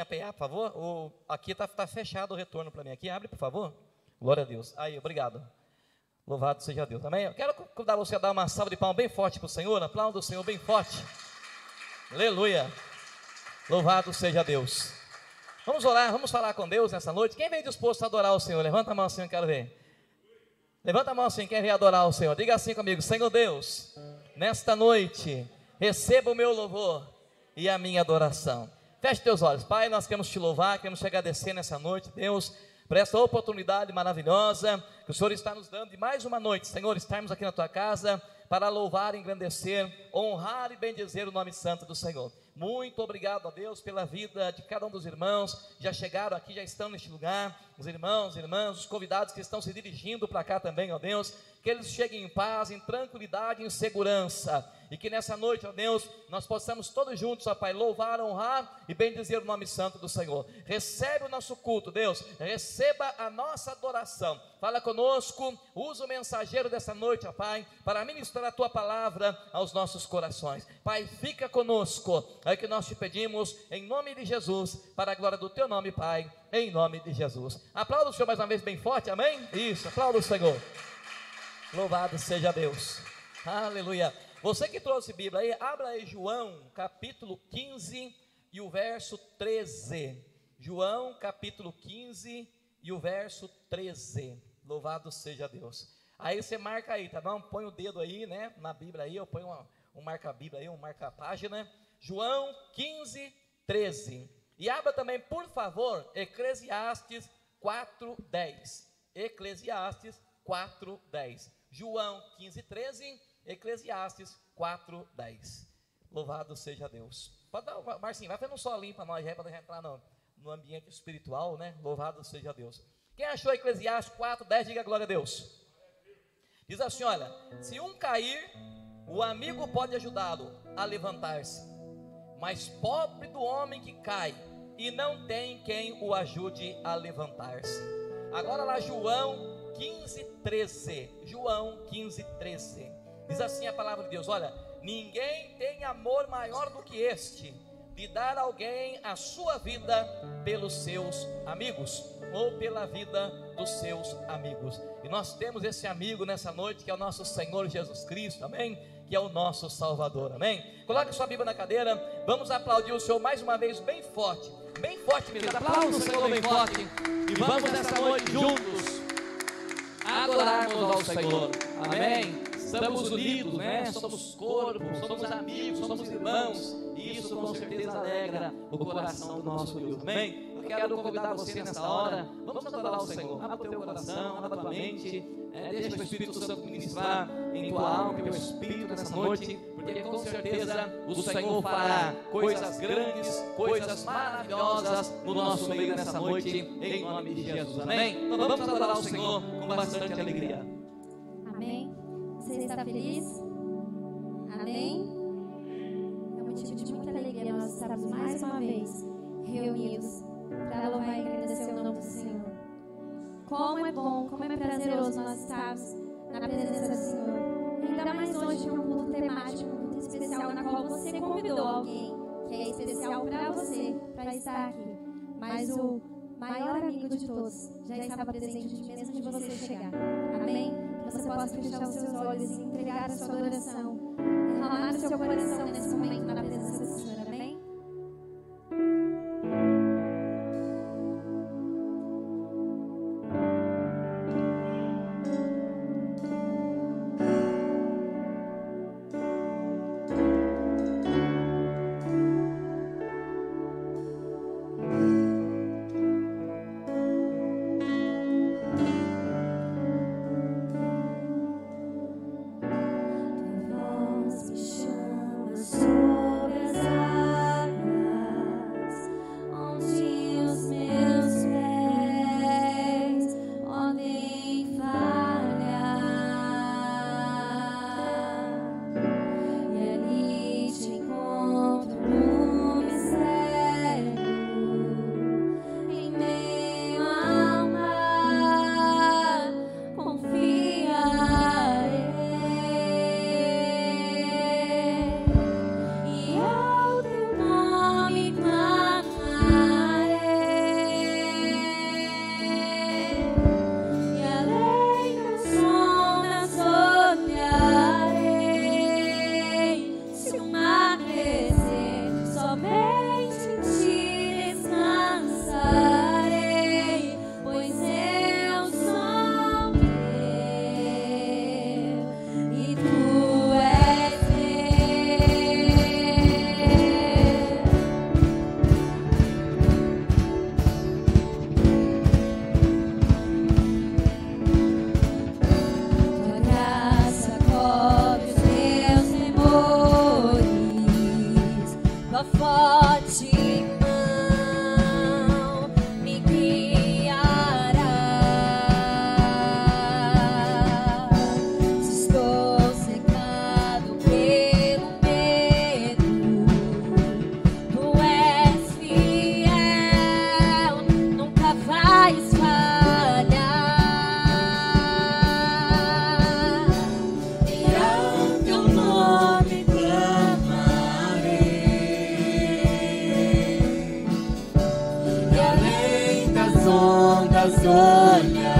a PA, por favor? O, aqui está tá fechado o retorno para mim aqui. Abre, por favor. Glória a Deus. Aí, obrigado. Louvado seja Deus. Também. Eu quero convidar você a dar uma salva de palmas bem forte para o Senhor. Aplauda o Senhor bem forte. Aleluia. Louvado seja Deus. Vamos orar, vamos falar com Deus nessa noite. Quem vem disposto a adorar o Senhor? Levanta a mão assim, eu quero ver. Levanta a mão assim, quem vem adorar o Senhor. Diga assim comigo: Senhor Deus, nesta noite, receba o meu louvor e a minha adoração. Feche teus olhos, Pai. Nós queremos te louvar, queremos te agradecer nessa noite, Deus, por essa oportunidade maravilhosa que o Senhor está nos dando de mais uma noite, Senhor, estarmos aqui na tua casa para louvar, engrandecer, honrar e bendizer o nome santo do Senhor. Muito obrigado a Deus pela vida de cada um dos irmãos. Já chegaram aqui, já estão neste lugar. Os irmãos, irmãs, os convidados que estão se dirigindo para cá também, ó Deus. Que eles cheguem em paz, em tranquilidade, em segurança. E que nessa noite, ó Deus, nós possamos todos juntos, ó Pai, louvar, honrar e bendizer o nome santo do Senhor. Recebe o nosso culto, Deus. Receba a nossa adoração. Fala conosco. Usa o mensageiro dessa noite, ó Pai, para ministrar a tua palavra aos nossos corações. Pai, fica conosco é que nós te pedimos em nome de Jesus, para a glória do teu nome, Pai, em nome de Jesus. Aplauda o Senhor mais uma vez bem forte, amém? Isso, aplauda o Senhor. Louvado seja Deus. Aleluia. Você que trouxe Bíblia aí, abra aí João, capítulo 15 e o verso 13. João, capítulo 15 e o verso 13. Louvado seja Deus. Aí você marca aí, tá bom? Põe o dedo aí, né, na Bíblia aí, eu ponho uma, um marca-Bíblia aí, um marca-página. João 15, 13. E abra também, por favor, Eclesiastes 4, 10. Eclesiastes 4, 10. João 15, 13. Eclesiastes 4, 10. Louvado seja Deus. Pode dar, Marcinho, vai fazendo um solinho para nós, para entrar no, no ambiente espiritual, né? Louvado seja Deus. Quem achou Eclesiastes 4, 10, diga glória a Deus. Diz assim: olha, se um cair, o amigo pode ajudá-lo a levantar-se mas pobre do homem que cai e não tem quem o ajude a levantar-se. Agora lá João 15, 13. João 15, 13. Diz assim a palavra de Deus: Olha, ninguém tem amor maior do que este, de dar a alguém a sua vida pelos seus amigos, ou pela vida dos seus amigos. E nós temos esse amigo nessa noite que é o nosso Senhor Jesus Cristo, amém? que é o nosso Salvador, amém? Coloque sua Bíblia na cadeira, vamos aplaudir o Senhor mais uma vez, bem forte, bem forte, mesmo. Aplauda o Senhor bem forte, e vamos nessa noite juntos adorarmos ao Senhor, amém? Estamos unidos, né? Somos corpo, somos amigos, somos irmãos, e isso com certeza alegra o coração do nosso Deus, amém? Quero convidar você nessa hora. Vamos adorar o Senhor. Abra o teu coração, abra a tua mente. É, deixa o Espírito Santo ministrar em tua alma, em teu espírito nessa noite. Porque com certeza o Senhor fará coisas grandes, coisas maravilhosas no nosso meio nessa noite. Em nome de Jesus. Amém? Então vamos adorar o Senhor com bastante alegria. Amém. Você está feliz? Amém? É um motivo de muita alegria nós estarmos mais uma vez reunidos do Senhor. Como é bom, como é prazeroso nós estarmos na presença do Senhor. Ainda mais hoje num culto temático, um culto especial, na qual você convidou alguém que é especial para você, para estar aqui. Mas o maior amigo de todos já estava presente mesmo de você chegar. Amém? Que você possa fechar os seus olhos e entregar a sua adoração, derramar o seu coração nesse momento na presença do Senhor. ondas olhar.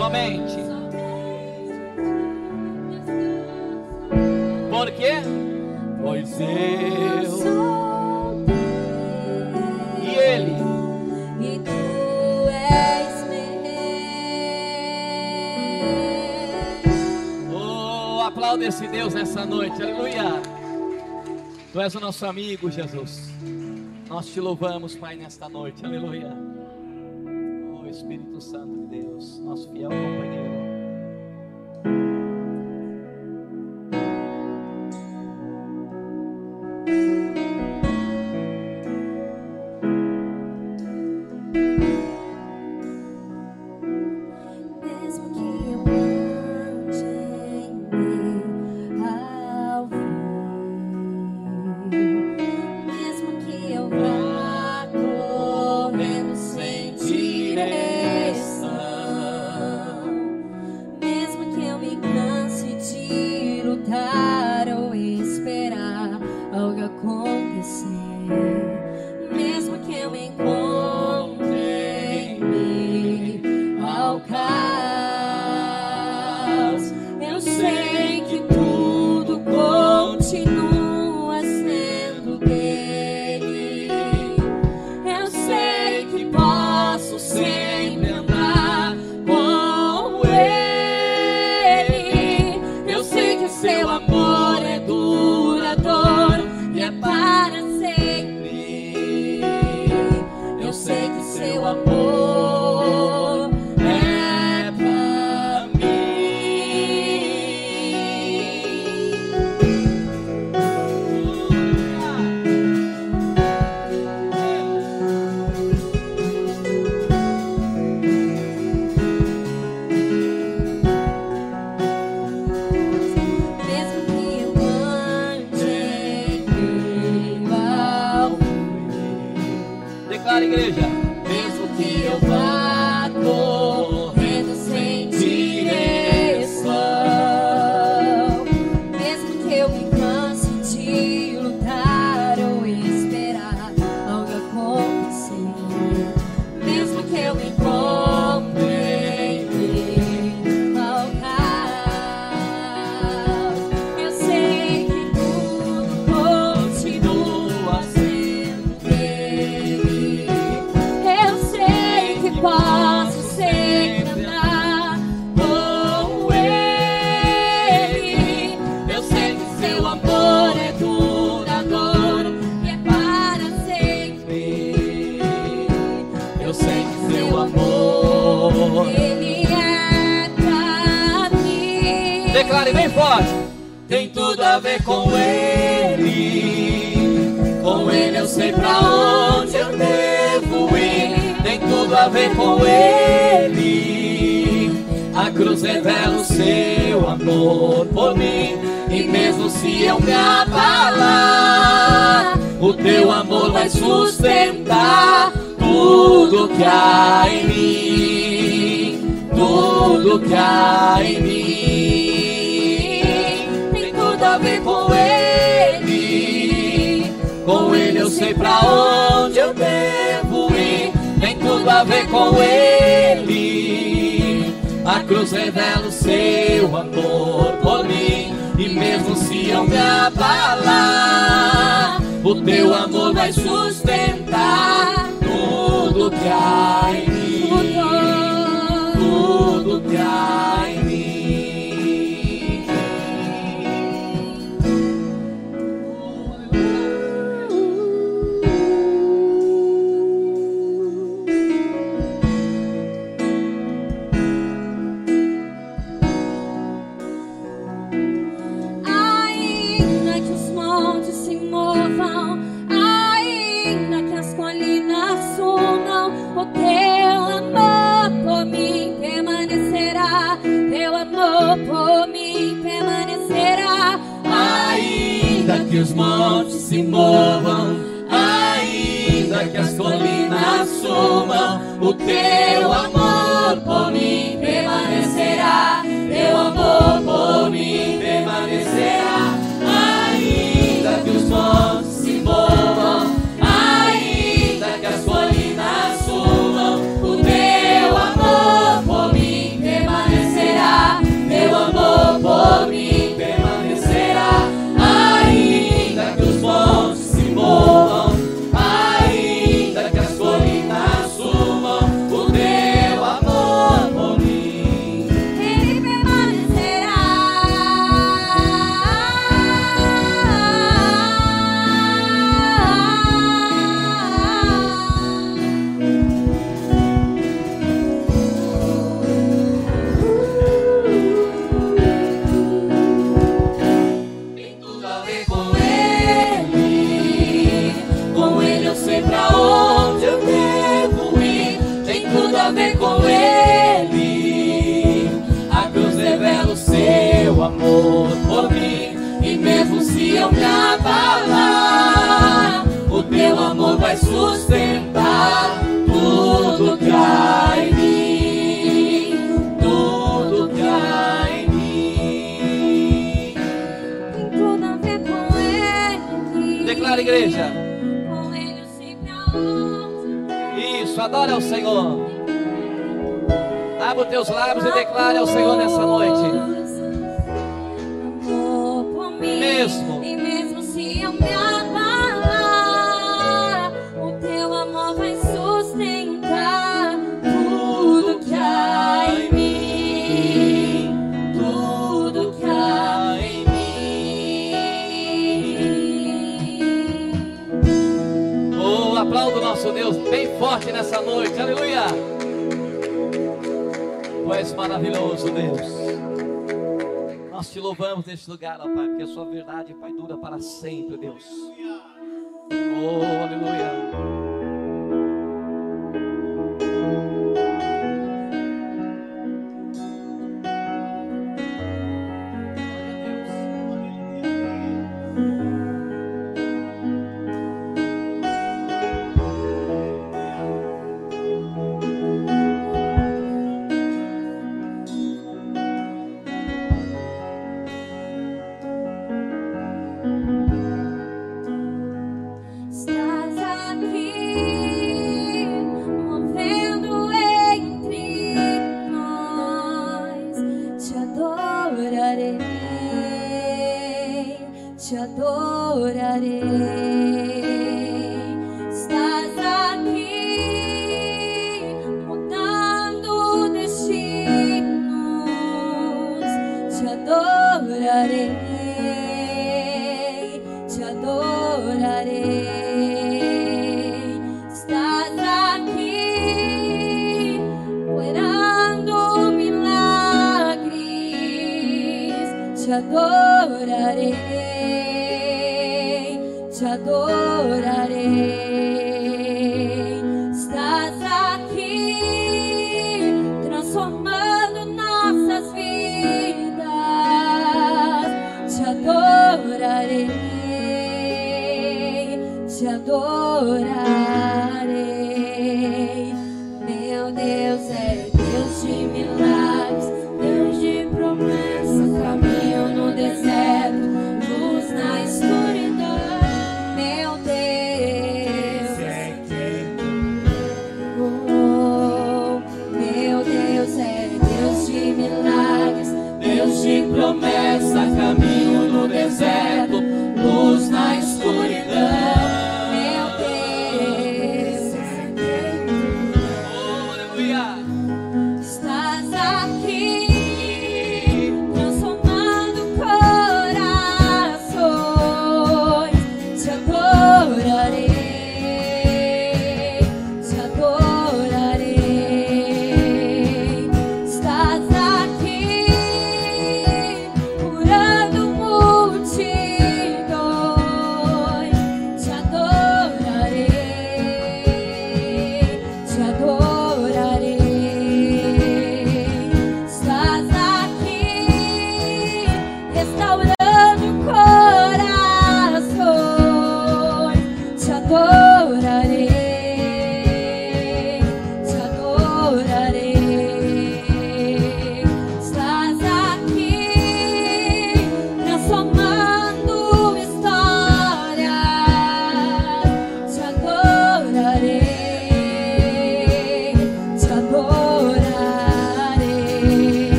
somente. Porque? Pois eu e Ele. E tu és oh, esse Deus nessa noite, aleluia. Tu és o nosso amigo, Jesus. Nós te louvamos, Pai, nesta noite, aleluia. Espírito Santo de Deus, nosso fiel companheiro. O teu amor vai sustentar tudo que há em mim, tudo que há em mim. Tem tudo a ver com Ele, com Ele eu sei pra onde eu devo ir. Tem tudo a ver com Ele. A cruz revela o seu amor por mim. E mesmo se eu me abalar, o teu amor vai sustentar tudo que há em mim. Tudo que há em mim. os montes se movam, ainda que as colinas sumam, o teu amor por mim permanecerá, teu amor por mim permanecerá. sustentar tudo que há em mim, tudo que há em mim. Tem tudo a ver com Ele. Declara, igreja. Com Ele eu sempre amo. Isso, adora ao Senhor. Abra os teus lábios e declare ao Senhor nessa noite. aleluia. Tu és maravilhoso, Deus. Nós te louvamos neste lugar, ó Pai, porque a sua verdade, Pai, dura para sempre, Deus. Oh, aleluia.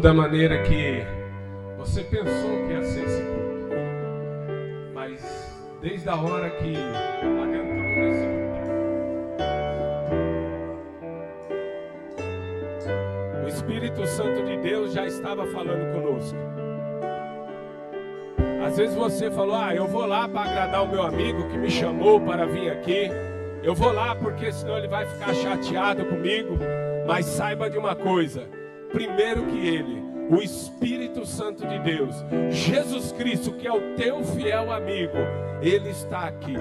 Da maneira que você pensou que ia ser esse culto, mas desde a hora que adentrou nesse lugar, o Espírito Santo de Deus já estava falando conosco. Às vezes você falou: Ah, eu vou lá para agradar o meu amigo que me chamou para vir aqui. Eu vou lá porque senão ele vai ficar chateado comigo. Mas saiba de uma coisa: primeiro que ele, o Espírito Santo de Deus, Jesus Cristo, que é o teu fiel amigo, ele está aqui.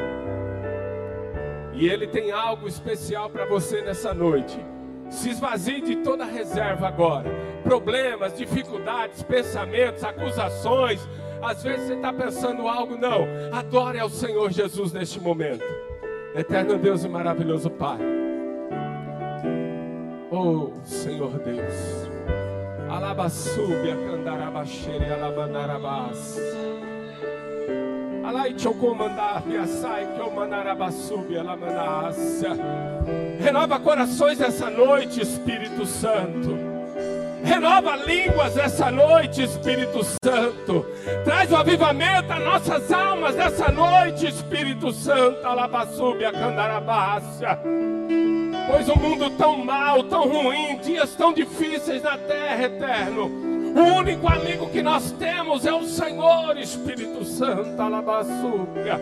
E ele tem algo especial para você nessa noite. Se esvazie de toda reserva agora. Problemas, dificuldades, pensamentos, acusações. Às vezes você está pensando algo, não. Adore ao Senhor Jesus neste momento. Eterno Deus e maravilhoso Pai. Oh Senhor Deus. Alabassube, acandarabaxere, alabanarabás. Renova corações essa noite, Espírito Santo. Renova línguas essa noite, Espírito Santo. Traz o avivamento a nossas almas essa noite, Espírito Santo. Alabassube, candarabácia. Pois o um mundo tão mal, tão ruim, dias tão difíceis na terra, eterno. O único amigo que nós temos é o Senhor, Espírito Santo. Alabassúbia.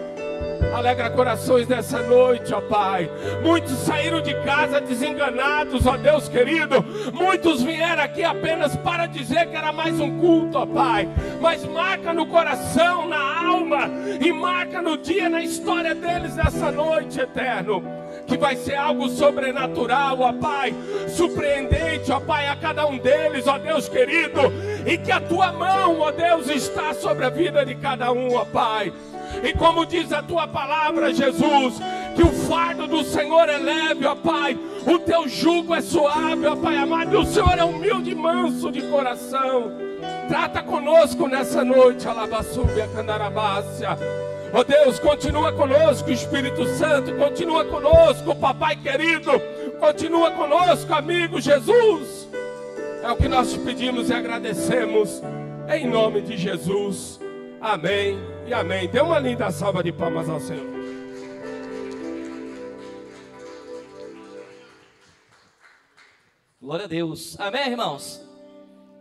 Alegra corações nessa noite, ó Pai. Muitos saíram de casa desenganados, ó Deus querido. Muitos vieram aqui apenas para dizer que era mais um culto, ó Pai. Mas marca no coração, na alma e marca no dia, na história deles nessa noite, eterno que vai ser algo sobrenatural, ó Pai, surpreendente, ó Pai, a cada um deles, ó Deus querido, e que a tua mão, ó Deus, está sobre a vida de cada um, ó Pai. E como diz a tua palavra, Jesus, que o fardo do Senhor é leve, ó Pai, o teu jugo é suave, ó Pai amado, e o Senhor é humilde e manso de coração. Trata conosco nessa noite, Alabassúbia Candarabácia. Ó oh Deus, continua conosco, Espírito Santo, continua conosco, Papai querido, continua conosco, amigo Jesus. É o que nós te pedimos e agradecemos, em nome de Jesus. Amém e amém. Dê uma linda salva de palmas ao Senhor. Glória a Deus. Amém, irmãos?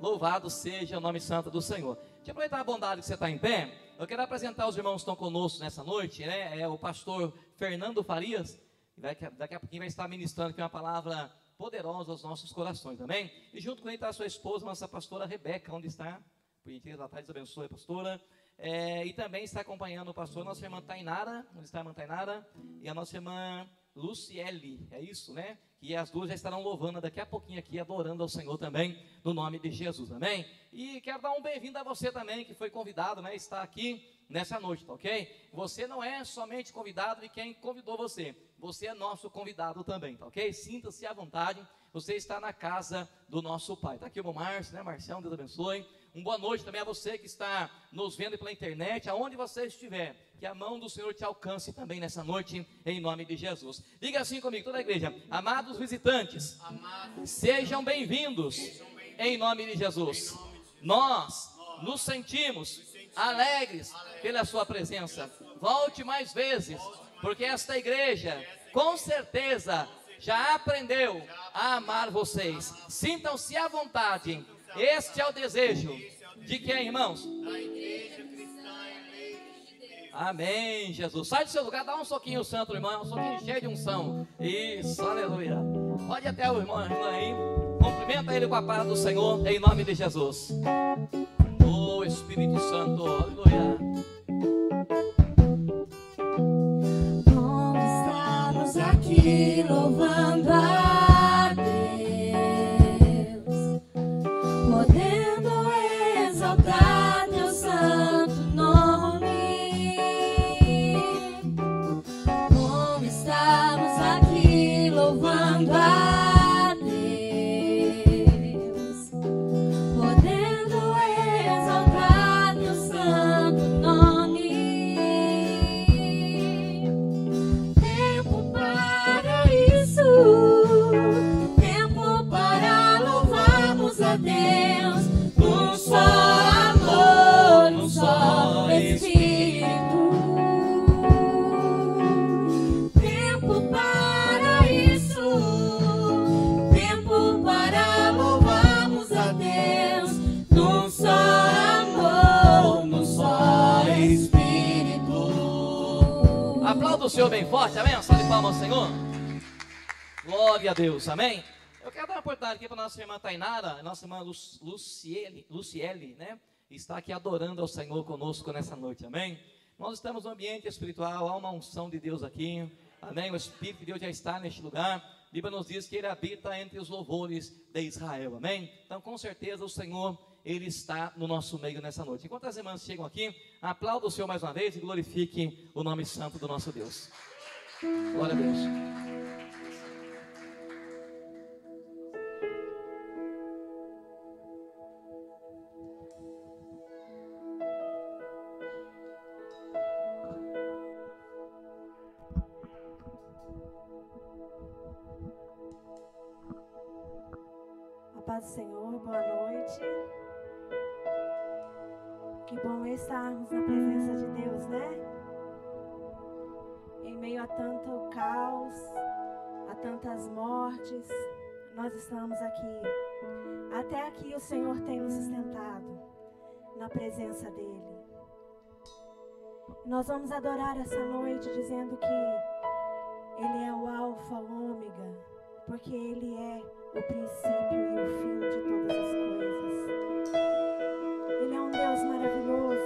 Louvado seja o nome santo do Senhor. Deixa eu aproveitar a bondade que você está em pé. Eu quero apresentar os irmãos que estão conosco nessa noite, né? É o pastor Fernando Farias, daqui a pouquinho vai estar ministrando aqui uma palavra poderosa aos nossos corações, amém? E junto com ele está a sua esposa, nossa pastora Rebeca, onde está? Por gentileza, atrás, abençoe, pastora. É, e também está acompanhando o pastor, nossa irmã Tainara, onde está a irmã Tainara, e a nossa irmã Luciele, é isso, né? E as duas já estarão louvando daqui a pouquinho aqui, adorando ao Senhor também, no nome de Jesus, amém? E quero dar um bem-vindo a você também, que foi convidado, né? Está aqui nessa noite, tá ok? Você não é somente convidado de quem convidou você, você é nosso convidado também, tá ok? Sinta-se à vontade, você está na casa do nosso Pai. Está aqui o Márcio, né? Marcião, Deus abençoe. Um boa noite também a você que está nos vendo pela internet, aonde você estiver. Que a mão do Senhor te alcance também nessa noite, em nome de Jesus. Diga assim comigo, toda a igreja: Amados visitantes, Amados, sejam bem-vindos bem em nome de Jesus. Nome de Nós nos sentimos alegres pela Sua presença. Volte mais vezes, porque esta igreja, com certeza, já aprendeu a amar vocês. Sintam-se à vontade este é o desejo de quem, irmãos? Amém, Jesus. Sai do seu lugar, dá um soquinho santo, irmão. Um soquinho cheio de unção. Isso, aleluia. Pode até o irmão, irmã aí. Cumprimenta ele com a paz do Senhor, em nome de Jesus. Oh, Espírito Santo, aleluia. Estamos aqui louvando a do Senhor bem forte, amém? Salve palmas ao Senhor. Glória a Deus, amém? Eu quero dar uma oportunidade aqui para nossa irmã Tainara, nossa irmã Lu, Luciele, Luciele, né? Está aqui adorando ao Senhor conosco nessa noite, amém? Nós estamos no ambiente espiritual, há uma unção de Deus aqui, amém? O Espírito de Deus já está neste lugar. A Bíblia nos diz que ele habita entre os louvores de Israel, amém? Então, com certeza, o Senhor ele está no nosso meio nessa noite. Enquanto as irmãs chegam aqui, aplauda o Senhor mais uma vez e glorifique o nome santo do nosso Deus. Glória a Deus. Senhor tem nos sustentado na presença dEle. Nós vamos adorar essa noite dizendo que Ele é o Alfa, o Ômega, porque Ele é o princípio e o fim de todas as coisas. Ele é um Deus maravilhoso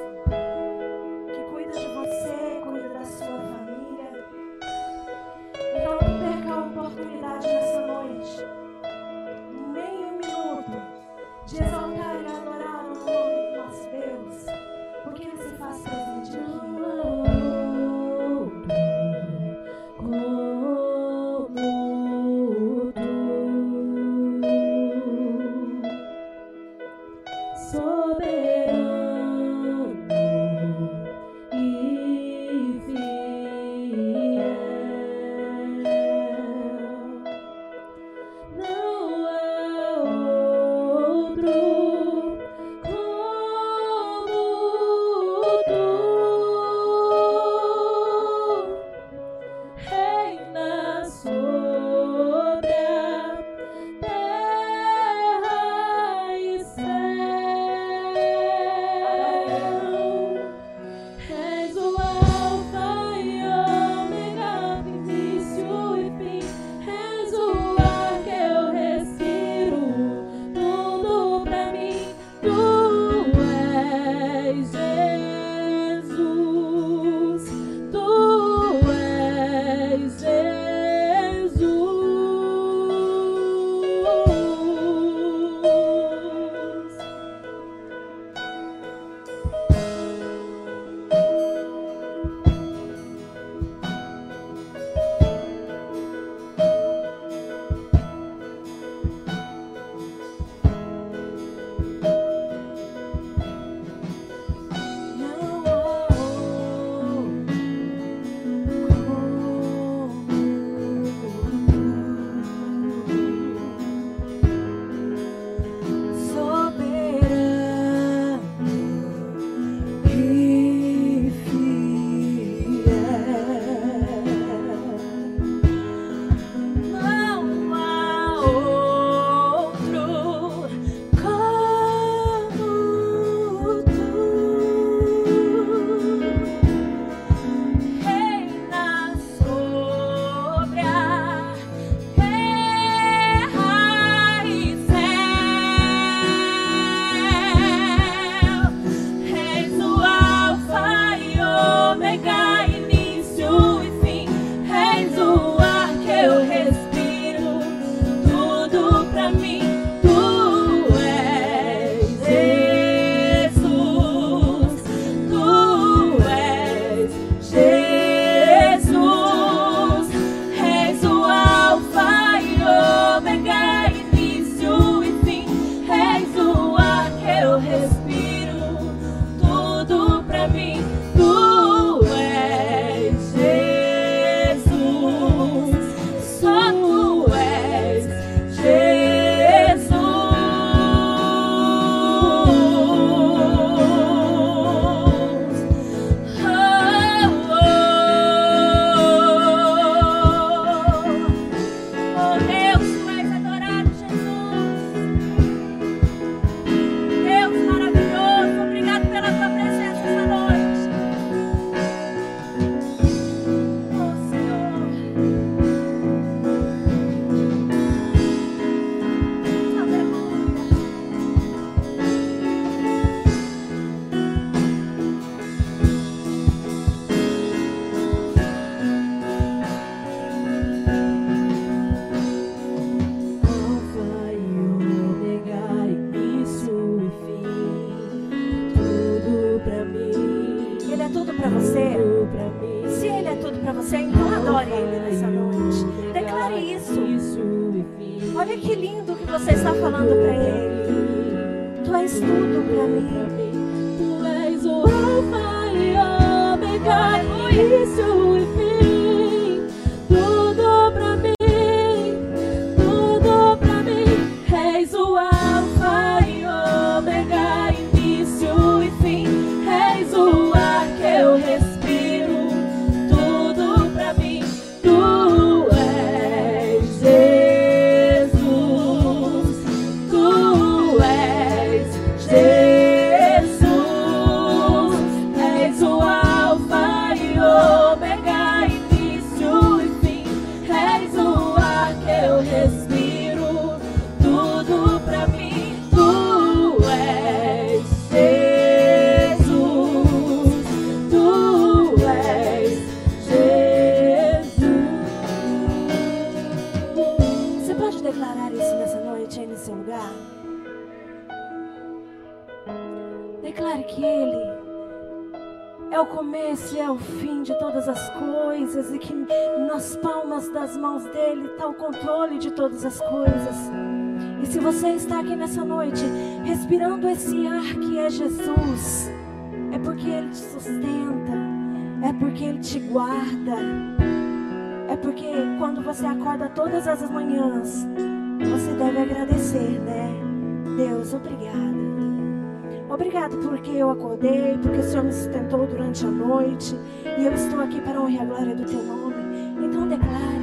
te guarda. É porque quando você acorda todas as manhãs, você deve agradecer, né? Deus, obrigada. Obrigado porque eu acordei, porque o Senhor me sustentou durante a noite e eu estou aqui para honrar a glória do teu nome. Então declare.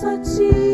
só ti.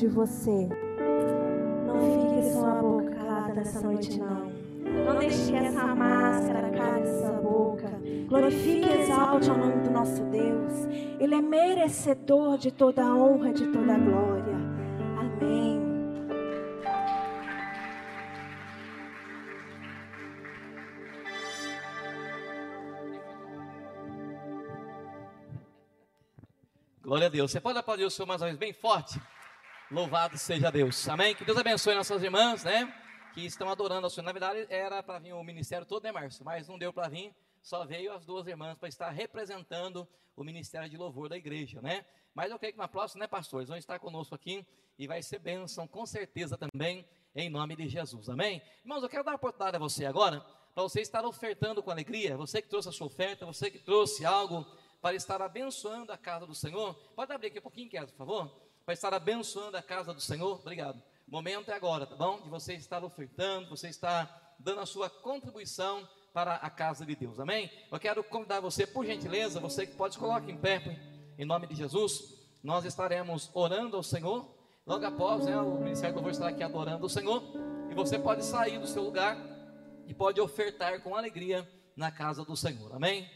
de você. Não fique só abocada nessa noite, não. Não deixe que essa máscara caia de sua boca. Glorifique e exalte o nome do nosso Deus. Ele é merecedor de toda a honra, de toda a glória. Amém. Glória a Deus. Você pode aplaudir o Senhor mais uma vez bem forte? Louvado seja Deus. Amém? Que Deus abençoe nossas irmãs, né? Que estão adorando ao Senhor. Na verdade, era para vir o ministério todo, né, Márcio? Mas não deu para vir. Só veio as duas irmãs para estar representando o ministério de louvor da igreja, né? Mas eu creio que na próxima, né, pastores? Vão estar conosco aqui e vai ser bênção, com certeza também, em nome de Jesus. Amém? Irmãos, eu quero dar a oportunidade a você agora, para você estar ofertando com alegria. Você que trouxe a sua oferta, você que trouxe algo para estar abençoando a casa do Senhor. Pode abrir aqui um pouquinho, quieto, por favor? Para estar abençoando a casa do Senhor. Obrigado. O momento é agora, tá bom? De você estar ofertando, você estar dando a sua contribuição para a casa de Deus, amém? Eu quero convidar você, por gentileza, você que pode, coloque em pé, em nome de Jesus. Nós estaremos orando ao Senhor. Logo após, né, o Ministério do Louvor estará aqui adorando o Senhor. E você pode sair do seu lugar e pode ofertar com alegria na casa do Senhor, amém?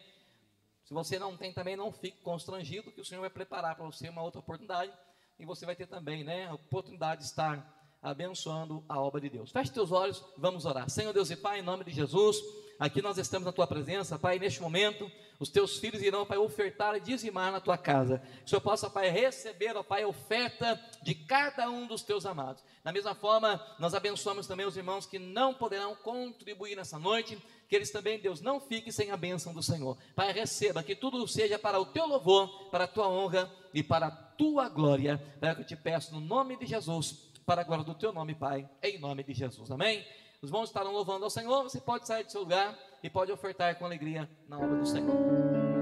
Se você não tem também, não fique constrangido, que o Senhor vai preparar para você uma outra oportunidade. E você vai ter também, né, a oportunidade de estar abençoando a obra de Deus. Feche teus olhos, vamos orar. Senhor Deus e Pai, em nome de Jesus, aqui nós estamos na tua presença, Pai, neste momento, os teus filhos irão, Pai, ofertar e dizimar na tua casa. Que o Senhor possa, Pai, receber, ó Pai, a oferta de cada um dos teus amados. Da mesma forma, nós abençoamos também os irmãos que não poderão contribuir nessa noite, que eles também, Deus, não fiquem sem a bênção do Senhor. Pai, receba, que tudo seja para o teu louvor, para a tua honra e para a tua glória. É que eu te peço no nome de Jesus para a glória do teu nome, Pai, em nome de Jesus. Amém? Os irmãos estarão louvando ao Senhor, você pode sair do seu lugar e pode ofertar com alegria na obra do Senhor.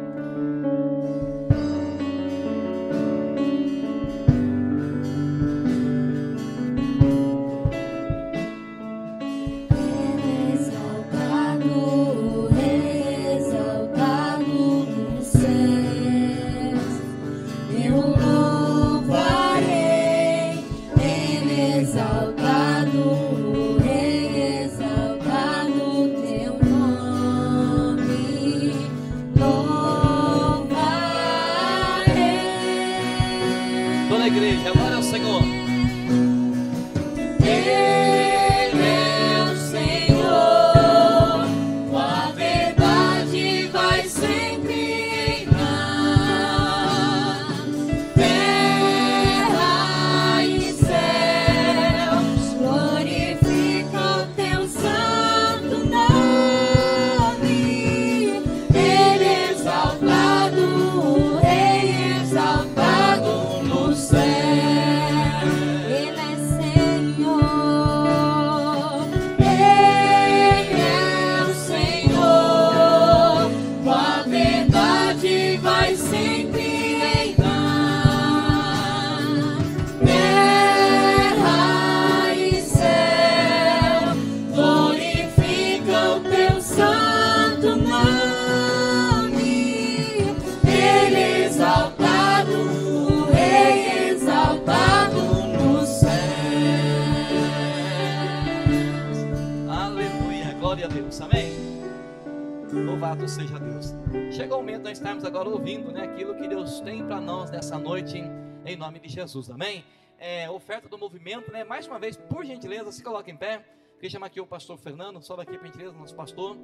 Nome de Jesus, amém? É, oferta do movimento, né? Mais uma vez, por gentileza, se coloque em pé. Queria chamar aqui o pastor Fernando, sobe aqui por gentileza, nosso pastor.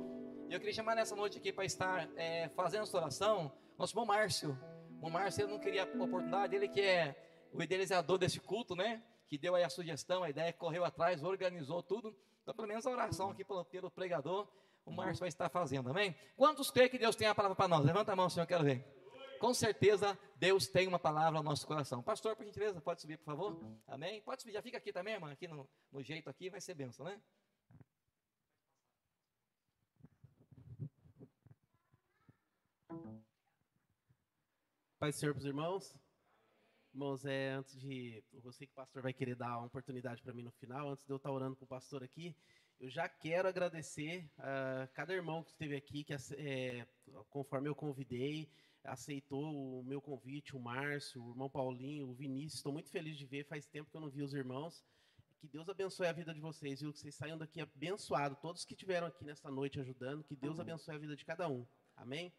E eu queria chamar nessa noite aqui para estar é, fazendo essa oração, nosso bom Márcio. O Márcio ele não queria a oportunidade, ele que é o idealizador desse culto, né? Que deu aí a sugestão, a ideia, correu atrás, organizou tudo. Então, pelo menos a oração aqui pelo, pelo pregador, o Márcio vai estar fazendo, amém? Quantos creem que Deus tem a palavra para nós? Levanta a mão, Senhor, eu quero ver. Com certeza, Deus tem uma palavra ao nosso coração. Pastor, por gentileza, pode subir, por favor? Amém? Pode subir, já fica aqui também, irmã, aqui no, no jeito aqui, vai ser benção, né? Pai do Senhor para os irmãos. Irmãos, é, antes de. Eu sei que o pastor vai querer dar uma oportunidade para mim no final. Antes de eu estar orando com o pastor aqui, eu já quero agradecer a cada irmão que esteve aqui, que é, conforme eu convidei, aceitou o meu convite, o Márcio, o irmão Paulinho, o Vinícius. Estou muito feliz de ver, faz tempo que eu não vi os irmãos. Que Deus abençoe a vida de vocês, viu? Que vocês saiam daqui abençoados. Todos que estiveram aqui nesta noite ajudando, que Deus abençoe a vida de cada um. Amém?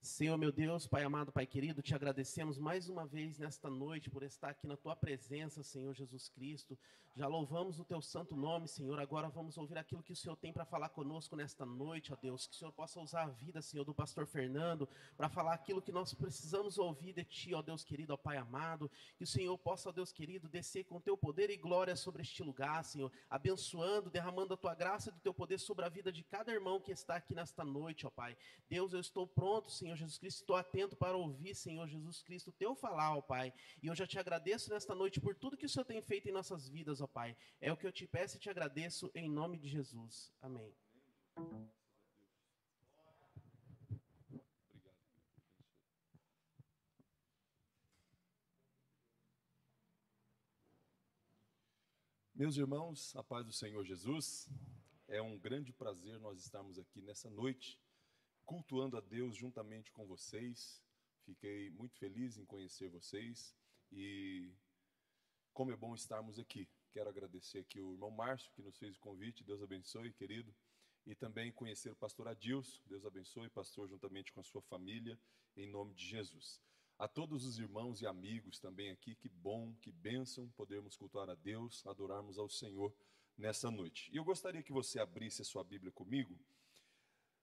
Senhor meu Deus, Pai amado, Pai querido, te agradecemos mais uma vez nesta noite por estar aqui na tua presença, Senhor Jesus Cristo. Já louvamos o teu santo nome, Senhor. Agora vamos ouvir aquilo que o Senhor tem para falar conosco nesta noite, ó Deus. Que o Senhor possa usar a vida, Senhor, do pastor Fernando para falar aquilo que nós precisamos ouvir de ti, ó Deus querido, ó Pai amado. Que o Senhor possa, ó Deus querido, descer com teu poder e glória sobre este lugar, Senhor, abençoando, derramando a tua graça e do teu poder sobre a vida de cada irmão que está aqui nesta noite, ó Pai. Deus, eu estou pronto, Senhor Jesus Cristo, estou atento para ouvir, Senhor Jesus Cristo, teu falar, ó Pai. E eu já te agradeço nesta noite por tudo que o Senhor tem feito em nossas vidas, ó Pai. É o que eu te peço e te agradeço em nome de Jesus. Amém. Meus irmãos, a paz do Senhor Jesus, é um grande prazer nós estarmos aqui nessa noite, cultuando a Deus juntamente com vocês. Fiquei muito feliz em conhecer vocês e como é bom estarmos aqui. Quero agradecer aqui o irmão Márcio, que nos fez o convite, Deus abençoe, querido. E também conhecer o pastor Adilson, Deus abençoe, pastor, juntamente com a sua família, em nome de Jesus. A todos os irmãos e amigos também aqui, que bom, que bênção podermos cultuar a Deus, adorarmos ao Senhor nessa noite. E eu gostaria que você abrisse a sua Bíblia comigo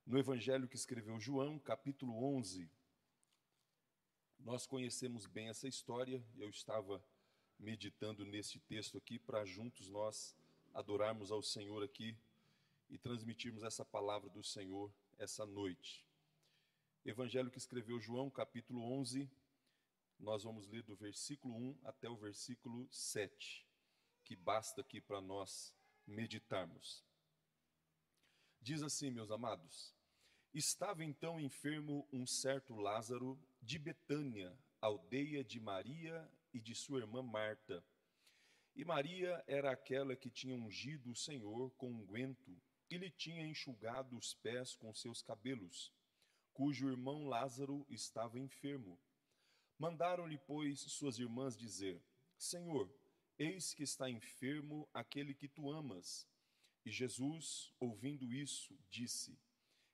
no Evangelho que escreveu João, capítulo 11. Nós conhecemos bem essa história, eu estava meditando neste texto aqui para juntos nós adorarmos ao Senhor aqui e transmitirmos essa palavra do Senhor essa noite. Evangelho que escreveu João, capítulo 11, nós vamos ler do versículo 1 até o versículo 7, que basta aqui para nós meditarmos. Diz assim, meus amados: Estava então enfermo um certo Lázaro de Betânia, aldeia de Maria e de sua irmã Marta. E Maria era aquela que tinha ungido o Senhor com unguento um e lhe tinha enxugado os pés com seus cabelos, cujo irmão Lázaro estava enfermo. Mandaram-lhe, pois, suas irmãs dizer: Senhor, eis que está enfermo aquele que tu amas. E Jesus, ouvindo isso, disse: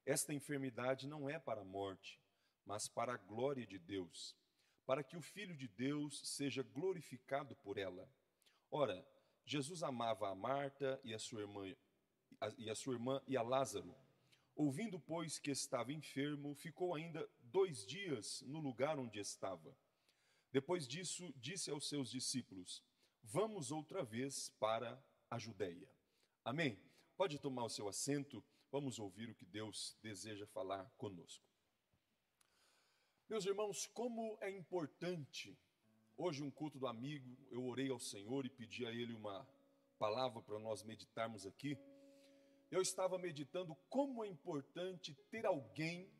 Esta enfermidade não é para a morte, mas para a glória de Deus, para que o Filho de Deus seja glorificado por ela. Ora, Jesus amava a Marta e a sua irmã e a sua irmã e a Lázaro. Ouvindo, pois, que estava enfermo, ficou ainda dois dias no lugar onde estava. Depois disso, disse aos seus discípulos: Vamos outra vez para a Judéia. Amém? Pode tomar o seu assento, vamos ouvir o que Deus deseja falar conosco. Meus irmãos, como é importante, hoje, um culto do amigo, eu orei ao Senhor e pedi a Ele uma palavra para nós meditarmos aqui. Eu estava meditando como é importante ter alguém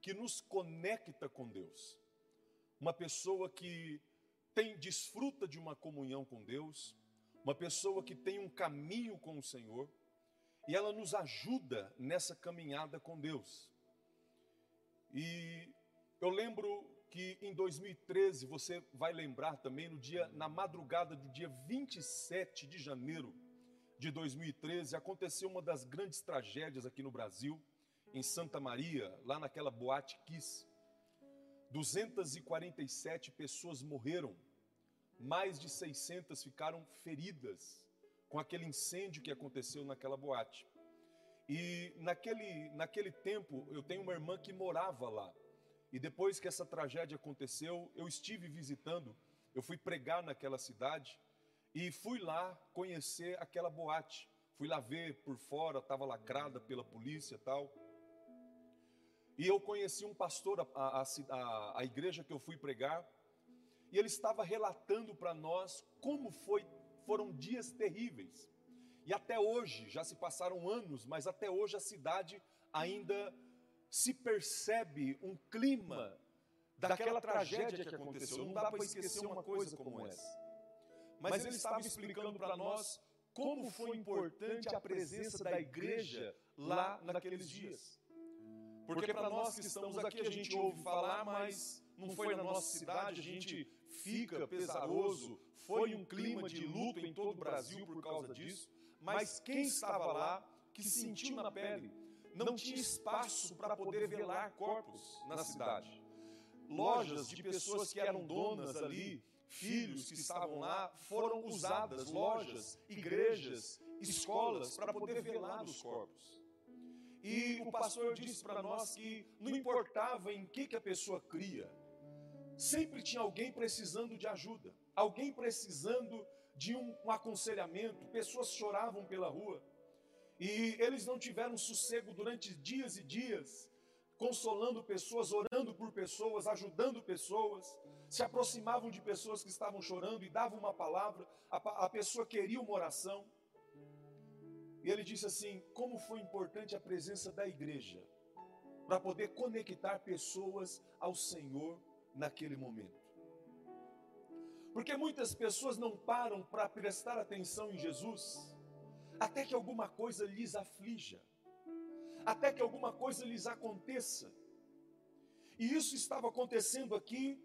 que nos conecta com Deus. Uma pessoa que tem desfruta de uma comunhão com Deus, uma pessoa que tem um caminho com o Senhor, e ela nos ajuda nessa caminhada com Deus. E eu lembro que em 2013, você vai lembrar também, no dia, na madrugada do dia 27 de janeiro de 2013, aconteceu uma das grandes tragédias aqui no Brasil, em Santa Maria, lá naquela boate Kiss. 247 pessoas morreram, mais de 600 ficaram feridas com aquele incêndio que aconteceu naquela boate. E naquele, naquele tempo, eu tenho uma irmã que morava lá. E depois que essa tragédia aconteceu, eu estive visitando, eu fui pregar naquela cidade e fui lá conhecer aquela boate. Fui lá ver por fora, estava lacrada pela polícia tal. E eu conheci um pastor, a, a, a igreja que eu fui pregar, e ele estava relatando para nós como foi, foram dias terríveis. E até hoje, já se passaram anos, mas até hoje a cidade ainda se percebe um clima daquela tragédia que aconteceu. Não dá para esquecer uma coisa como essa. Mas ele estava explicando para nós como foi importante a presença da igreja lá naqueles dias. Porque para nós que estamos aqui, a gente ouve falar, mas não foi na nossa cidade, a gente fica pesaroso. Foi um clima de luto em todo o Brasil por causa disso. Mas quem estava lá, que sentiu na pele, não tinha espaço para poder velar corpos na cidade. Lojas de pessoas que eram donas ali, filhos que estavam lá, foram usadas, lojas, igrejas, escolas, para poder velar os corpos. E o pastor disse para nós que não importava em que, que a pessoa cria, sempre tinha alguém precisando de ajuda, alguém precisando de um, um aconselhamento, pessoas choravam pela rua. E eles não tiveram sossego durante dias e dias, consolando pessoas, orando por pessoas, ajudando pessoas, se aproximavam de pessoas que estavam chorando e davam uma palavra, a, a pessoa queria uma oração. E ele disse assim: como foi importante a presença da igreja para poder conectar pessoas ao Senhor naquele momento. Porque muitas pessoas não param para prestar atenção em Jesus até que alguma coisa lhes aflija, até que alguma coisa lhes aconteça. E isso estava acontecendo aqui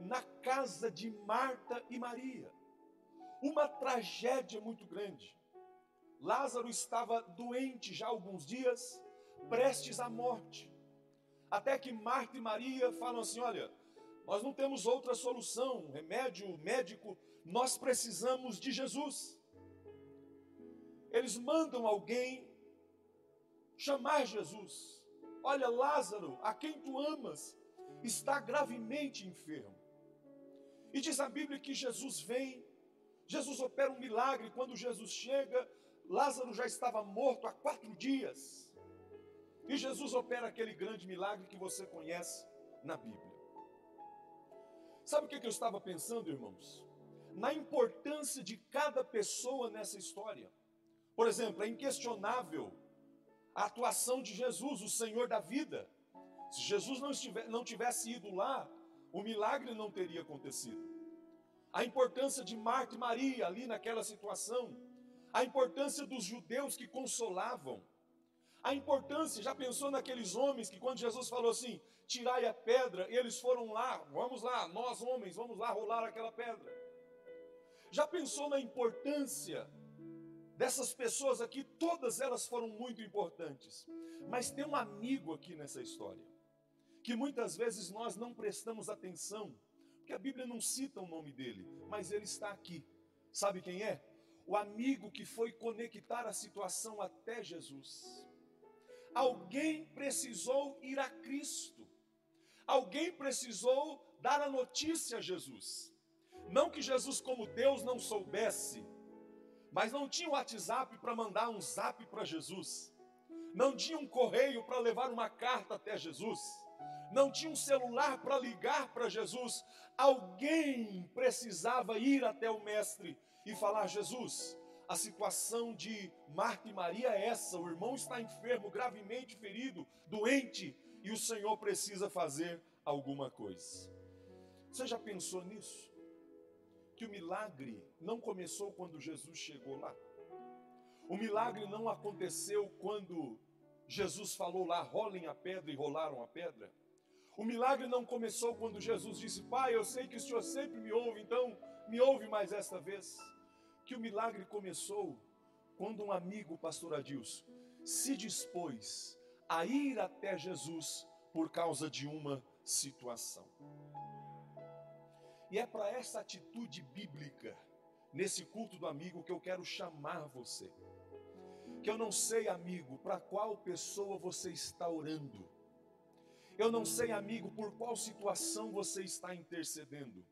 na casa de Marta e Maria. Uma tragédia muito grande. Lázaro estava doente já há alguns dias, prestes à morte. Até que Marta e Maria falam assim: olha, nós não temos outra solução, remédio médico, nós precisamos de Jesus eles mandam alguém chamar Jesus. Olha, Lázaro, a quem tu amas, está gravemente enfermo. E diz a Bíblia que Jesus vem, Jesus opera um milagre. Quando Jesus chega, Lázaro já estava morto há quatro dias. E Jesus opera aquele grande milagre que você conhece na Bíblia. Sabe o que eu estava pensando, irmãos? Na importância de cada pessoa nessa história. Por exemplo, é inquestionável a atuação de Jesus, o Senhor da vida. Se Jesus não, estiver, não tivesse ido lá, o milagre não teria acontecido. A importância de Marta e Maria ali naquela situação, a importância dos judeus que consolavam, a importância, já pensou naqueles homens que quando Jesus falou assim, tirai a pedra, eles foram lá, vamos lá, nós homens, vamos lá rolar aquela pedra. Já pensou na importância Dessas pessoas aqui, todas elas foram muito importantes. Mas tem um amigo aqui nessa história, que muitas vezes nós não prestamos atenção, porque a Bíblia não cita o nome dele, mas ele está aqui. Sabe quem é? O amigo que foi conectar a situação até Jesus. Alguém precisou ir a Cristo. Alguém precisou dar a notícia a Jesus. Não que Jesus, como Deus, não soubesse, mas não tinha um WhatsApp para mandar um zap para Jesus, não tinha um correio para levar uma carta até Jesus, não tinha um celular para ligar para Jesus. Alguém precisava ir até o Mestre e falar: Jesus, a situação de Marta e Maria é essa: o irmão está enfermo, gravemente ferido, doente, e o Senhor precisa fazer alguma coisa. Você já pensou nisso? Que o milagre não começou quando Jesus chegou lá. O milagre não aconteceu quando Jesus falou lá, rolem a pedra e rolaram a pedra. O milagre não começou quando Jesus disse, Pai, eu sei que o Senhor sempre me ouve, então me ouve mais esta vez. Que o milagre começou quando um amigo, pastor Adilson, se dispôs a ir até Jesus por causa de uma situação. E é para essa atitude bíblica, nesse culto do amigo, que eu quero chamar você. Que eu não sei, amigo, para qual pessoa você está orando. Eu não sei, amigo, por qual situação você está intercedendo.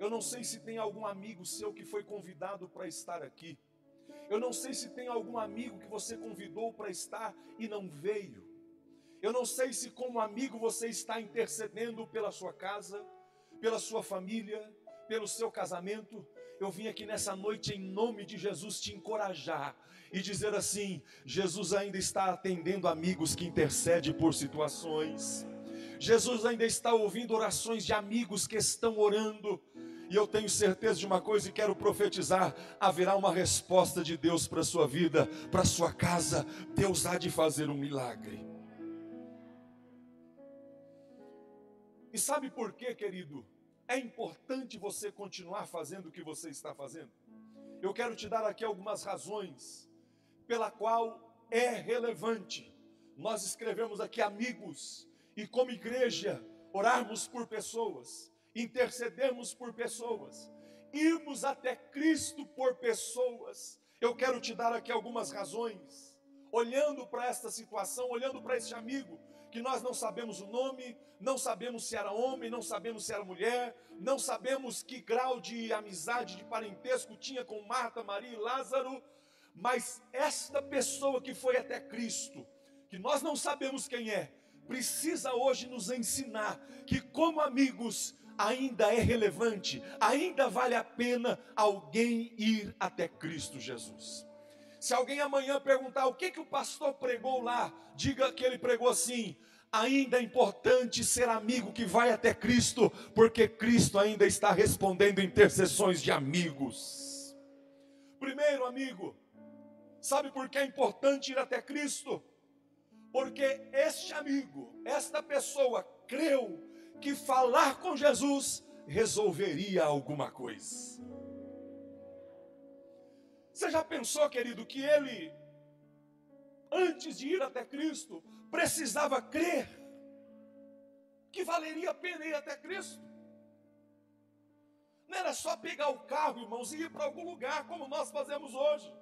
Eu não sei se tem algum amigo seu que foi convidado para estar aqui. Eu não sei se tem algum amigo que você convidou para estar e não veio. Eu não sei se, como amigo, você está intercedendo pela sua casa pela sua família, pelo seu casamento. Eu vim aqui nessa noite em nome de Jesus te encorajar e dizer assim: Jesus ainda está atendendo amigos que intercedem por situações. Jesus ainda está ouvindo orações de amigos que estão orando. E eu tenho certeza de uma coisa e quero profetizar: haverá uma resposta de Deus para a sua vida, para a sua casa. Deus há de fazer um milagre. E sabe por quê, querido? É importante você continuar fazendo o que você está fazendo. Eu quero te dar aqui algumas razões pela qual é relevante nós escrevemos aqui amigos, e como igreja, orarmos por pessoas, intercedermos por pessoas, irmos até Cristo por pessoas. Eu quero te dar aqui algumas razões, olhando para esta situação, olhando para este amigo, que nós não sabemos o nome, não sabemos se era homem, não sabemos se era mulher, não sabemos que grau de amizade, de parentesco tinha com Marta, Maria e Lázaro, mas esta pessoa que foi até Cristo, que nós não sabemos quem é, precisa hoje nos ensinar que, como amigos, ainda é relevante, ainda vale a pena alguém ir até Cristo Jesus. Se alguém amanhã perguntar o que, que o pastor pregou lá, diga que ele pregou assim: ainda é importante ser amigo que vai até Cristo, porque Cristo ainda está respondendo intercessões de amigos. Primeiro, amigo, sabe por que é importante ir até Cristo? Porque este amigo, esta pessoa, creu que falar com Jesus resolveria alguma coisa. Você já pensou, querido, que ele, antes de ir até Cristo, precisava crer que valeria a pena ir até Cristo? Não era só pegar o carro, irmãos, e ir para algum lugar, como nós fazemos hoje.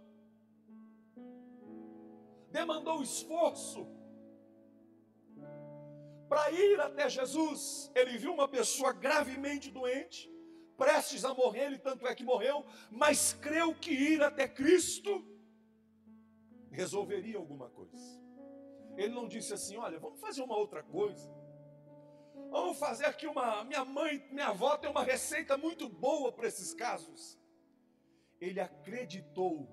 Demandou esforço, para ir até Jesus, ele viu uma pessoa gravemente doente, prestes a morrer, ele tanto é que morreu, mas creu que ir até Cristo resolveria alguma coisa. Ele não disse assim: olha, vamos fazer uma outra coisa. Vamos fazer aqui uma. Minha mãe, minha avó tem uma receita muito boa para esses casos. Ele acreditou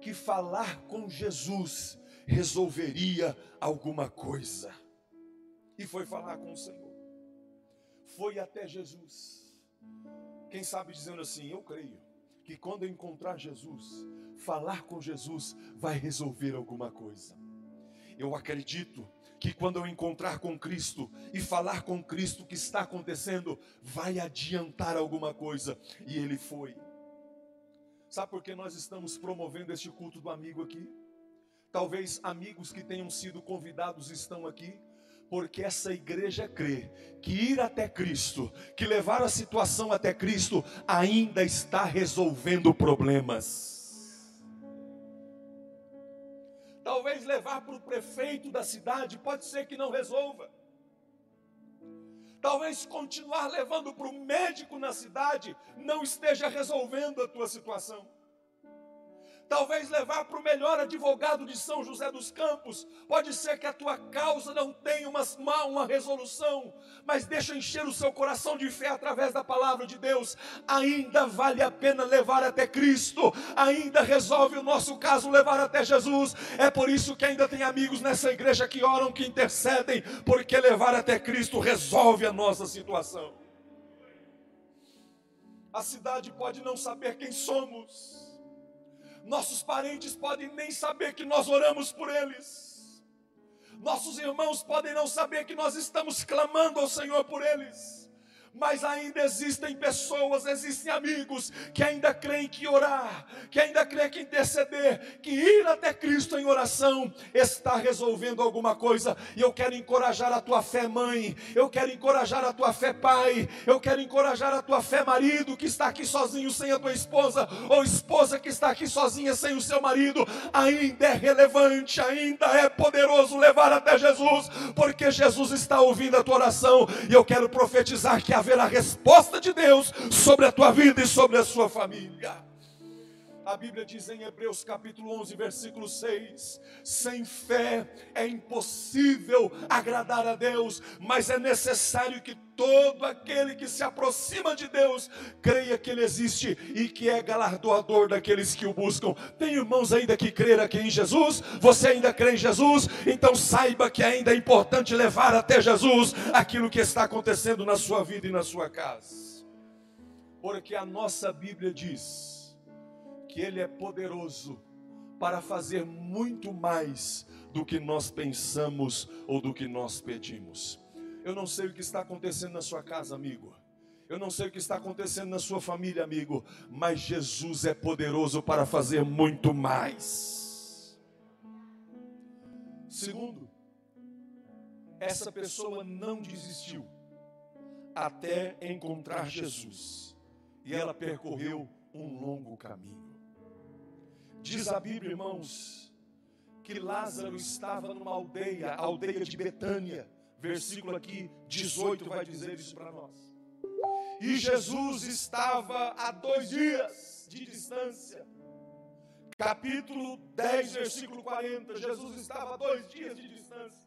que falar com Jesus resolveria alguma coisa e foi falar com o Senhor. Foi até Jesus. Quem sabe dizendo assim: Eu creio que quando eu encontrar Jesus, falar com Jesus vai resolver alguma coisa. Eu acredito que quando eu encontrar com Cristo e falar com Cristo o que está acontecendo, vai adiantar alguma coisa. E ele foi. Sabe por que nós estamos promovendo este culto do amigo aqui? Talvez amigos que tenham sido convidados estão aqui porque essa igreja crê que ir até Cristo, que levar a situação até Cristo, ainda está resolvendo problemas. Talvez levar para o prefeito da cidade, pode ser que não resolva. Talvez continuar levando para o médico na cidade não esteja resolvendo a tua situação talvez levar para o melhor advogado de São José dos Campos. Pode ser que a tua causa não tenha uma, uma, uma resolução, mas deixa encher o seu coração de fé através da palavra de Deus. Ainda vale a pena levar até Cristo, ainda resolve o nosso caso levar até Jesus. É por isso que ainda tem amigos nessa igreja que oram, que intercedem, porque levar até Cristo resolve a nossa situação. A cidade pode não saber quem somos nossos parentes podem nem saber que nós oramos por eles. Nossos irmãos podem não saber que nós estamos clamando ao Senhor por eles mas ainda existem pessoas, existem amigos que ainda creem que orar, que ainda creem que interceder, que ir até Cristo em oração está resolvendo alguma coisa. E eu quero encorajar a tua fé, mãe, eu quero encorajar a tua fé, pai, eu quero encorajar a tua fé, marido, que está aqui sozinho sem a tua esposa, ou esposa que está aqui sozinha sem o seu marido. Ainda é relevante, ainda é poderoso levar até Jesus, porque Jesus está ouvindo a tua oração, e eu quero profetizar que a haverá resposta de Deus sobre a tua vida e sobre a sua família. A Bíblia diz em Hebreus capítulo 11, versículo 6: sem fé é impossível agradar a Deus, mas é necessário que todo aquele que se aproxima de Deus creia que Ele existe e que é galardoador daqueles que o buscam. Tem irmãos ainda que crer aqui em Jesus? Você ainda crê em Jesus? Então saiba que ainda é importante levar até Jesus aquilo que está acontecendo na sua vida e na sua casa, porque a nossa Bíblia diz que Ele é poderoso para fazer muito mais do que nós pensamos ou do que nós pedimos. Eu não sei o que está acontecendo na sua casa, amigo. Eu não sei o que está acontecendo na sua família, amigo, mas Jesus é poderoso para fazer muito mais. Segundo, essa pessoa não desistiu até encontrar Jesus. E ela percorreu um longo caminho. Diz a Bíblia, irmãos, que Lázaro estava numa aldeia, aldeia de Betânia. Versículo aqui 18 vai dizer isso para nós. E Jesus estava a dois dias de distância. Capítulo 10, versículo 40. Jesus estava a dois dias de distância.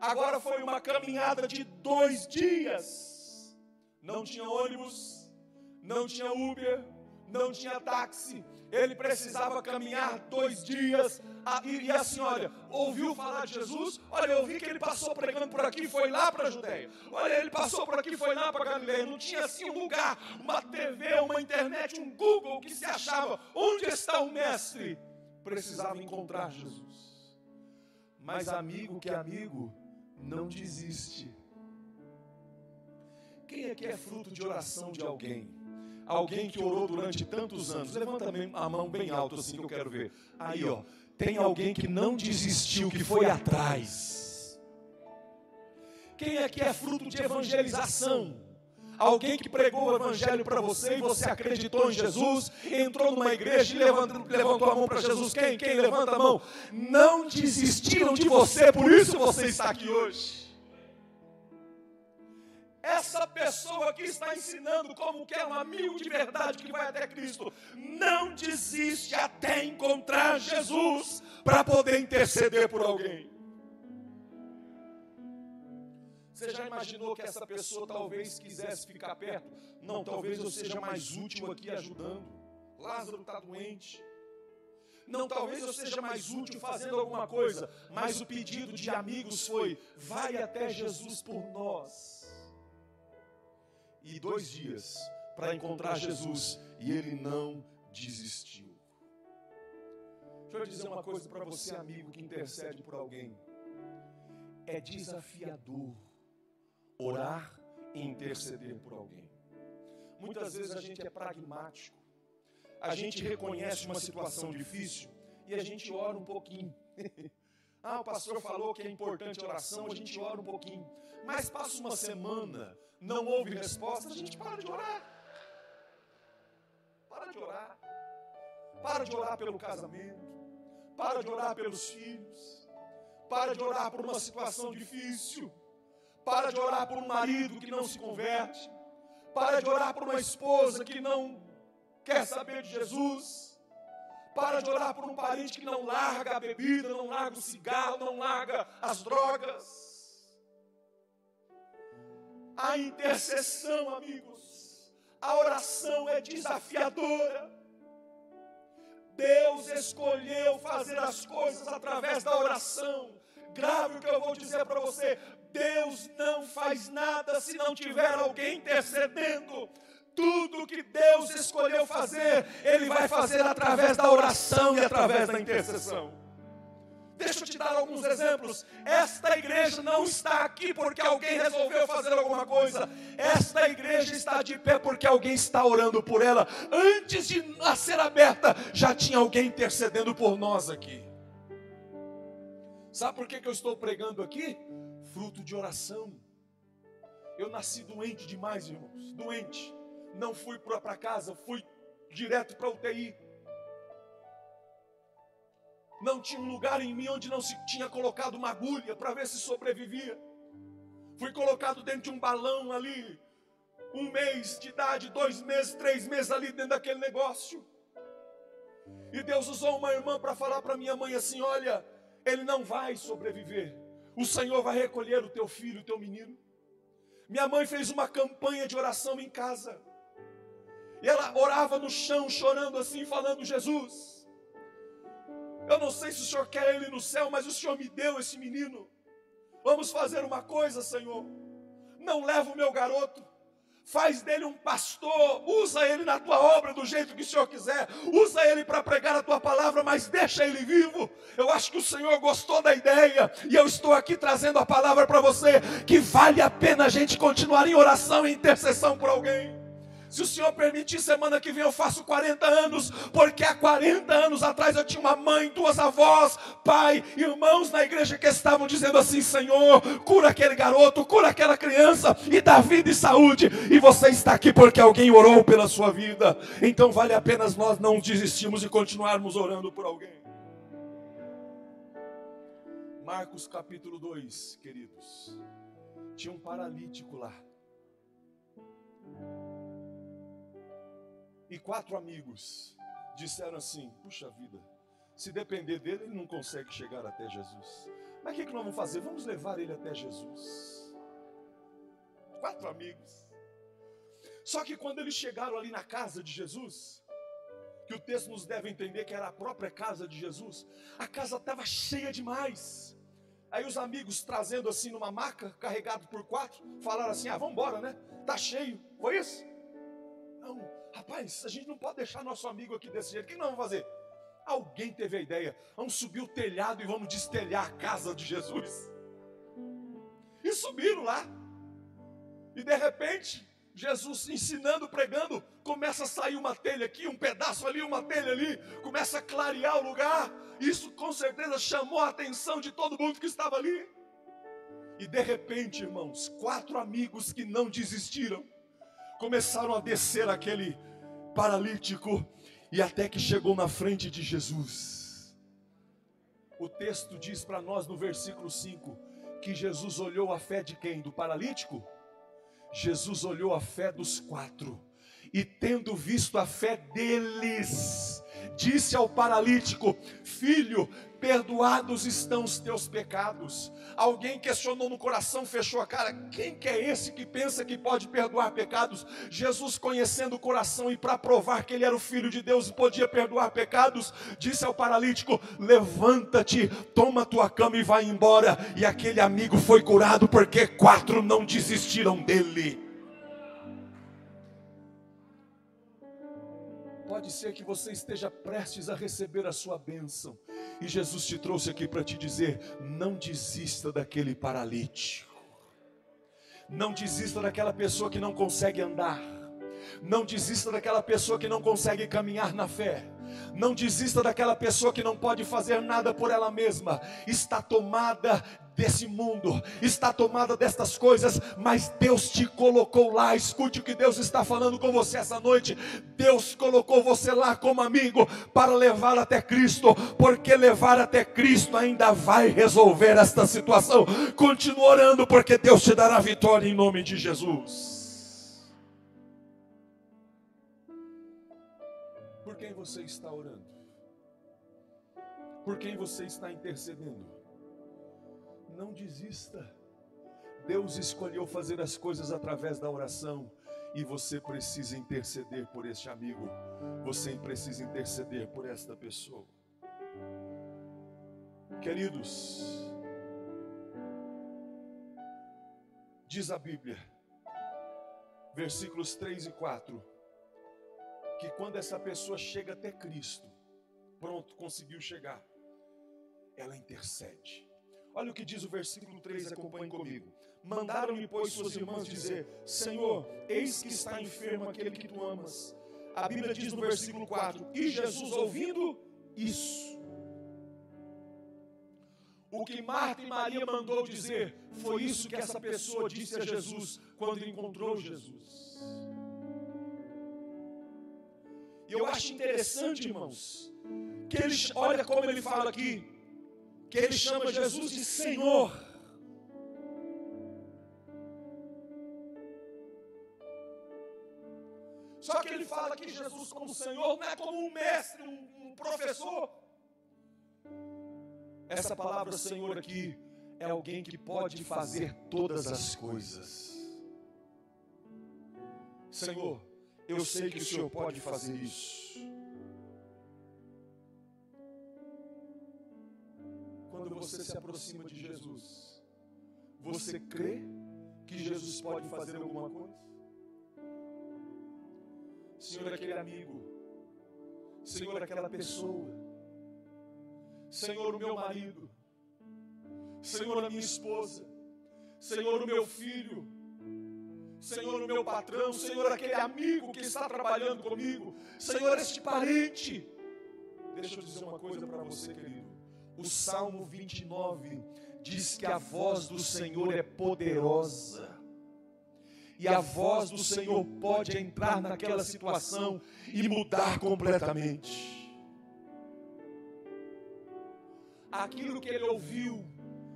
Agora foi uma caminhada de dois dias. Não tinha ônibus, não tinha Uber, não tinha táxi. Ele precisava caminhar dois dias. E, a senhora ouviu falar de Jesus? Olha, eu vi que ele passou pregando por aqui, foi lá para a Judéia. Olha, ele passou por aqui, foi lá para Galileia. Não tinha assim um lugar, uma TV, uma internet, um Google que se achava. Onde está o mestre? Precisava encontrar Jesus. Mas amigo que é amigo, não desiste. Quem aqui é fruto de oração de alguém? Alguém que orou durante tantos anos. Levanta a mão bem alto assim que eu quero ver. Aí, ó. Tem alguém que não desistiu, que foi atrás. Quem aqui é fruto de evangelização? Alguém que pregou o evangelho para você e você acreditou em Jesus, entrou numa igreja e levantou, levantou a mão para Jesus. Quem? Quem levanta a mão? Não desistiram de você, por isso você está aqui hoje. Essa pessoa que está ensinando como que é um amigo de verdade que vai até Cristo, não desiste até encontrar Jesus para poder interceder por alguém. Você já imaginou que essa pessoa talvez quisesse ficar perto? Não, talvez eu seja mais útil aqui ajudando. Lázaro está doente. Não, talvez eu seja mais útil fazendo alguma coisa. Mas o pedido de amigos foi: vai até Jesus por nós. E dois dias para encontrar Jesus. E ele não desistiu. Deixa eu dizer uma coisa para você, amigo que intercede por alguém. É desafiador orar e interceder por alguém. Muitas vezes a gente é pragmático, a gente reconhece uma situação difícil e a gente ora um pouquinho. ah, o pastor falou que é importante a oração, a gente ora um pouquinho. Mas passa uma semana, não houve resposta, a gente para de orar. Para de orar. Para de orar pelo casamento. Para de orar pelos filhos. Para de orar por uma situação difícil. Para de orar por um marido que não se converte. Para de orar por uma esposa que não quer saber de Jesus. Para de orar por um parente que não larga a bebida, não larga o cigarro, não larga as drogas. A intercessão, amigos, a oração é desafiadora. Deus escolheu fazer as coisas através da oração. Grave o que eu vou dizer para você: Deus não faz nada se não tiver alguém intercedendo. Tudo que Deus escolheu fazer, Ele vai fazer através da oração e através da intercessão. Deixa eu te dar alguns exemplos. Esta igreja não está aqui porque alguém resolveu fazer alguma coisa. Esta igreja está de pé porque alguém está orando por ela. Antes de ser aberta, já tinha alguém intercedendo por nós aqui. Sabe por que, que eu estou pregando aqui? fruto de oração. Eu nasci doente demais, irmãos, doente. Não fui para casa, fui direto para UTI. Não tinha um lugar em mim onde não se tinha colocado uma agulha para ver se sobrevivia. Fui colocado dentro de um balão ali, um mês de idade, dois meses, três meses ali dentro daquele negócio. E Deus usou uma irmã para falar para minha mãe assim: olha, ele não vai sobreviver. O Senhor vai recolher o teu filho, o teu menino. Minha mãe fez uma campanha de oração em casa. E ela orava no chão, chorando assim, falando: Jesus, eu não sei se o Senhor quer ele no céu, mas o Senhor me deu esse menino. Vamos fazer uma coisa, Senhor. Não leva o meu garoto faz dele um pastor, usa ele na tua obra do jeito que o Senhor quiser, usa ele para pregar a tua palavra, mas deixa ele vivo. Eu acho que o Senhor gostou da ideia e eu estou aqui trazendo a palavra para você que vale a pena a gente continuar em oração e intercessão por alguém. Se o Senhor permitir, semana que vem eu faço 40 anos, porque há 40 anos atrás eu tinha uma mãe, duas avós, pai, irmãos na igreja que estavam dizendo assim: Senhor, cura aquele garoto, cura aquela criança e dá vida e saúde. E você está aqui porque alguém orou pela sua vida. Então vale a pena nós não desistirmos e continuarmos orando por alguém. Marcos capítulo 2, queridos. Tinha um paralítico lá. E quatro amigos disseram assim: Puxa vida, se depender dele, ele não consegue chegar até Jesus. Mas o que, que nós vamos fazer? Vamos levar ele até Jesus. Quatro amigos. Só que quando eles chegaram ali na casa de Jesus, que o texto nos deve entender que era a própria casa de Jesus, a casa estava cheia demais. Aí os amigos trazendo assim numa maca, carregado por quatro, falaram assim: Ah, vamos embora, né? Tá cheio. Foi isso? Rapaz, a gente não pode deixar nosso amigo aqui desse jeito. O que nós vamos fazer? Alguém teve a ideia: vamos subir o telhado e vamos destelhar a casa de Jesus. E subiram lá. E de repente, Jesus ensinando, pregando, começa a sair uma telha aqui, um pedaço ali, uma telha ali, começa a clarear o lugar. Isso com certeza chamou a atenção de todo mundo que estava ali. E de repente, irmãos, quatro amigos que não desistiram começaram a descer aquele paralítico e até que chegou na frente de Jesus. O texto diz para nós no versículo 5 que Jesus olhou a fé de quem? Do paralítico? Jesus olhou a fé dos quatro e, tendo visto a fé deles, disse ao paralítico: Filho, perdoados estão os teus pecados. Alguém questionou no coração, fechou a cara: quem que é esse que pensa que pode perdoar pecados? Jesus, conhecendo o coração e para provar que ele era o filho de Deus e podia perdoar pecados, disse ao paralítico: Levanta-te, toma tua cama e vai embora. E aquele amigo foi curado porque quatro não desistiram dele. Pode ser que você esteja prestes a receber a sua bênção. E Jesus te trouxe aqui para te dizer: não desista daquele paralítico. Não desista daquela pessoa que não consegue andar. Não desista daquela pessoa que não consegue caminhar na fé. Não desista daquela pessoa que não pode fazer nada por ela mesma. Está tomada desse mundo, está tomada destas coisas, mas Deus te colocou lá. Escute o que Deus está falando com você essa noite. Deus colocou você lá como amigo para levar até Cristo, porque levar até Cristo ainda vai resolver esta situação. Continua orando, porque Deus te dará vitória em nome de Jesus. Por quem você está orando? Por quem você está intercedendo? Não desista. Deus escolheu fazer as coisas através da oração e você precisa interceder por este amigo. Você precisa interceder por esta pessoa. Queridos, diz a Bíblia, versículos 3 e 4, que quando essa pessoa chega até Cristo, pronto, conseguiu chegar, ela intercede. Olha o que diz o versículo 3, acompanhe comigo. Mandaram-lhe, pois, suas irmãs dizer: Senhor, eis que está enfermo aquele que tu amas. A Bíblia diz no versículo 4: E Jesus, ouvindo isso, o que Marta e Maria mandou dizer, foi isso que essa pessoa disse a Jesus quando encontrou Jesus. E eu acho interessante, irmãos, que ele, olha como ele fala aqui, que ele chama Jesus de Senhor. Só que ele fala que Jesus, como Senhor, não é como um mestre, um professor. Essa palavra Senhor aqui é alguém que pode fazer todas as coisas. Senhor, eu sei que o Senhor pode fazer isso. Quando você se aproxima de Jesus, você crê que Jesus pode fazer alguma coisa? Senhor, aquele amigo, Senhor, aquela pessoa, Senhor, o meu marido, Senhor, a minha esposa, Senhor, o meu filho, Senhor, o meu patrão, Senhor, aquele amigo que está trabalhando comigo, Senhor, este parente. Deixa eu dizer uma coisa para você, querido. O Salmo 29 diz que a voz do Senhor é poderosa. E a voz do Senhor pode entrar naquela situação e mudar completamente. Aquilo que ele ouviu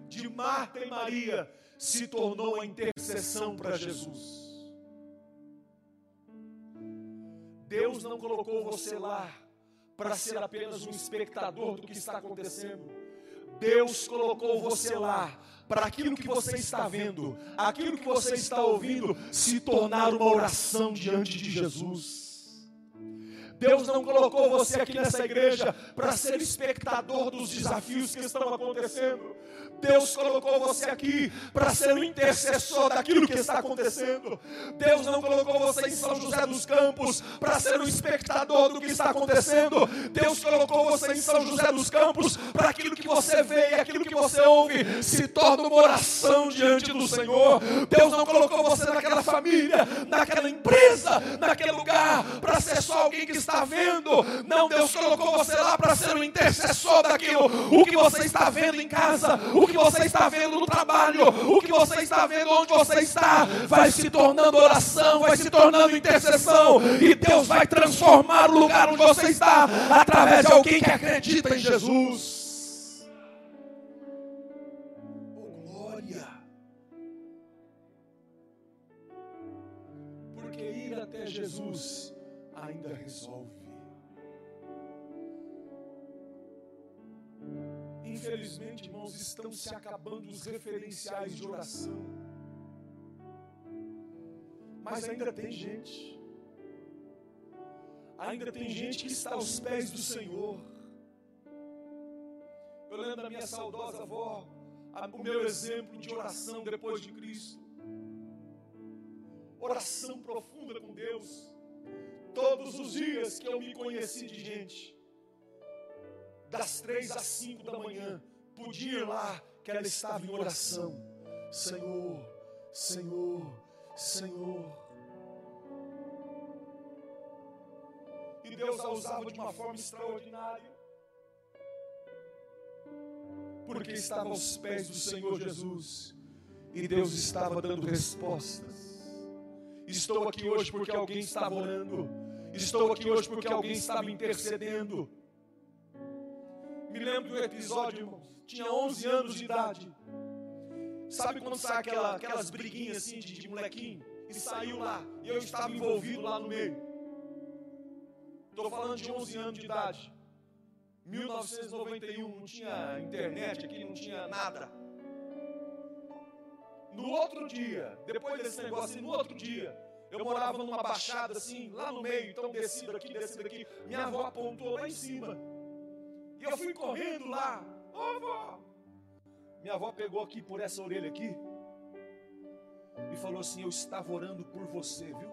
de Marta e Maria se tornou a intercessão para Jesus. Deus não colocou você lá para ser apenas um espectador do que está acontecendo. Deus colocou você lá para aquilo que você está vendo, aquilo que você está ouvindo, se tornar uma oração diante de Jesus. Deus não colocou você aqui nessa igreja para ser espectador dos desafios que estão acontecendo. Deus colocou você aqui para ser o intercessor daquilo que está acontecendo. Deus não colocou você em São José dos Campos para ser o espectador do que está acontecendo. Deus colocou você em São José dos Campos para aquilo que você vê e aquilo que você ouve se torna uma oração diante do Senhor. Deus não colocou você naquela família, naquela empresa, naquele lugar para ser só alguém que está vendo. Não, Deus colocou você lá para ser o intercessor daquilo o que você está vendo em casa, o que você está vendo no trabalho, o que você está vendo onde você está, vai se tornando oração, vai se tornando intercessão, e Deus vai transformar o lugar onde você está através de alguém que acredita em Jesus. Oh, até Jesus ainda resolve. Infelizmente, irmãos, estão se acabando os referenciais de oração. Mas ainda tem gente. Ainda tem gente que está aos pés do Senhor. Eu lembro da minha saudosa avó, o meu exemplo de oração depois de Cristo. Oração profunda com Deus. Todos os dias que eu me conheci de gente, das três às cinco da manhã, podia ir lá que ela estava em oração. Senhor, Senhor, Senhor. E Deus a usava de uma forma extraordinária. Porque estava aos pés do Senhor Jesus. E Deus estava dando respostas. Estou aqui hoje porque alguém estava orando. Estou aqui hoje porque alguém estava intercedendo. Me lembro do episódio, irmãos. Tinha 11 anos de idade. Sabe quando sai aquela, aquelas briguinhas assim de, de molequinho? E saiu lá. E eu estava envolvido lá no meio. Estou falando de 11 anos de idade. 1991, não tinha internet aqui, não tinha nada. No outro dia, depois desse negócio, no outro dia, eu morava numa baixada assim, lá no meio, então descido aqui, descido aqui. Minha avó apontou lá em cima. E eu fui correndo lá. Ô oh, avó! Minha avó pegou aqui por essa orelha aqui e falou assim: Eu estava orando por você, viu?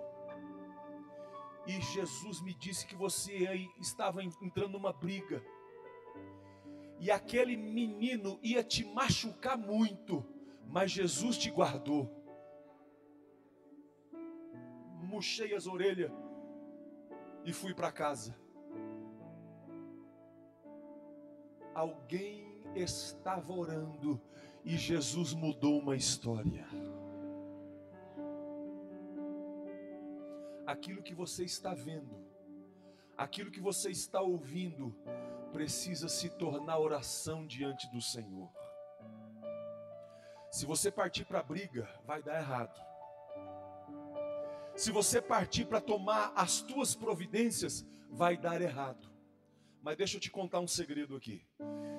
E Jesus me disse que você aí estava entrando numa briga. E aquele menino ia te machucar muito, mas Jesus te guardou. Murchei as orelhas e fui para casa. alguém estava orando e Jesus mudou uma história. Aquilo que você está vendo, aquilo que você está ouvindo, precisa se tornar oração diante do Senhor. Se você partir para a briga, vai dar errado. Se você partir para tomar as tuas providências, vai dar errado. Mas deixa eu te contar um segredo aqui.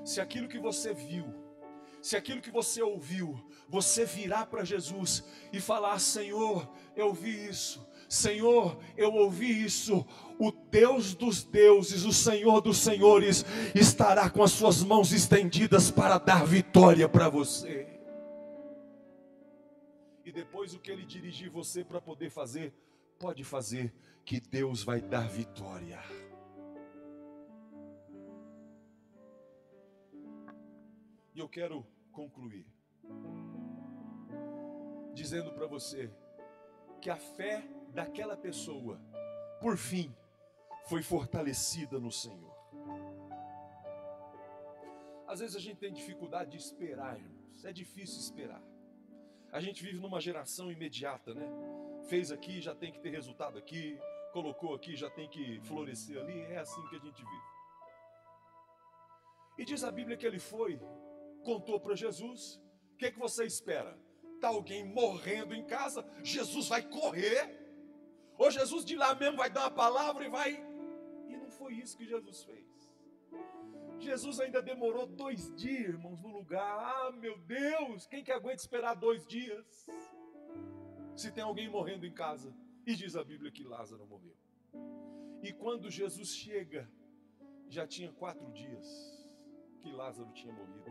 Se aquilo que você viu, se aquilo que você ouviu, você virar para Jesus e falar: Senhor, eu vi isso. Senhor, eu ouvi isso. O Deus dos deuses, o Senhor dos senhores, estará com as suas mãos estendidas para dar vitória para você. Depois o que ele dirigir você para poder fazer, pode fazer, que Deus vai dar vitória. E eu quero concluir dizendo para você que a fé daquela pessoa, por fim, foi fortalecida no Senhor. Às vezes a gente tem dificuldade de esperar, irmãos. É difícil esperar. A gente vive numa geração imediata, né? Fez aqui, já tem que ter resultado aqui. Colocou aqui, já tem que florescer ali. É assim que a gente vive. E diz a Bíblia que ele foi, contou para Jesus. O que, que você espera? Está alguém morrendo em casa? Jesus vai correr? Ou Jesus de lá mesmo vai dar uma palavra e vai. E não foi isso que Jesus fez. Jesus ainda demorou dois dias, irmãos, no lugar. Ah, meu Deus, quem que aguenta esperar dois dias? Se tem alguém morrendo em casa. E diz a Bíblia que Lázaro morreu. E quando Jesus chega, já tinha quatro dias que Lázaro tinha morrido.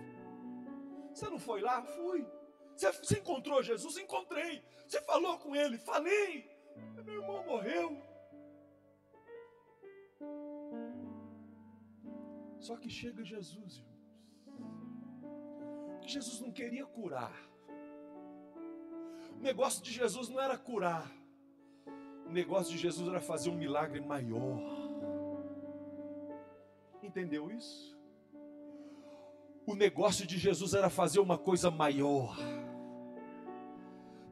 Você não foi lá? Fui. Você, você encontrou Jesus? Encontrei. Você falou com ele? Falei. Meu irmão morreu. Só que chega Jesus, irmãos. Jesus não queria curar. O negócio de Jesus não era curar. O negócio de Jesus era fazer um milagre maior. Entendeu isso? O negócio de Jesus era fazer uma coisa maior.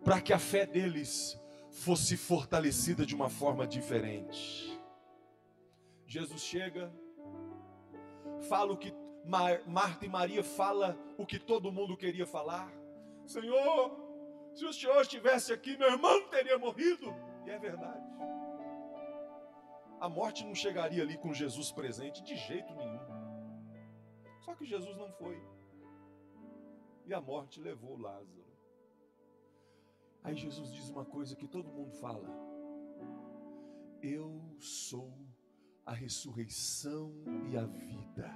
Para que a fé deles fosse fortalecida de uma forma diferente. Jesus chega, fala o que Mar Marta e Maria fala o que todo mundo queria falar. Senhor, se o Senhor estivesse aqui, meu irmão teria morrido. E é verdade. A morte não chegaria ali com Jesus presente de jeito nenhum. Só que Jesus não foi. E a morte levou Lázaro. Aí Jesus diz uma coisa que todo mundo fala: Eu sou a ressurreição e a vida.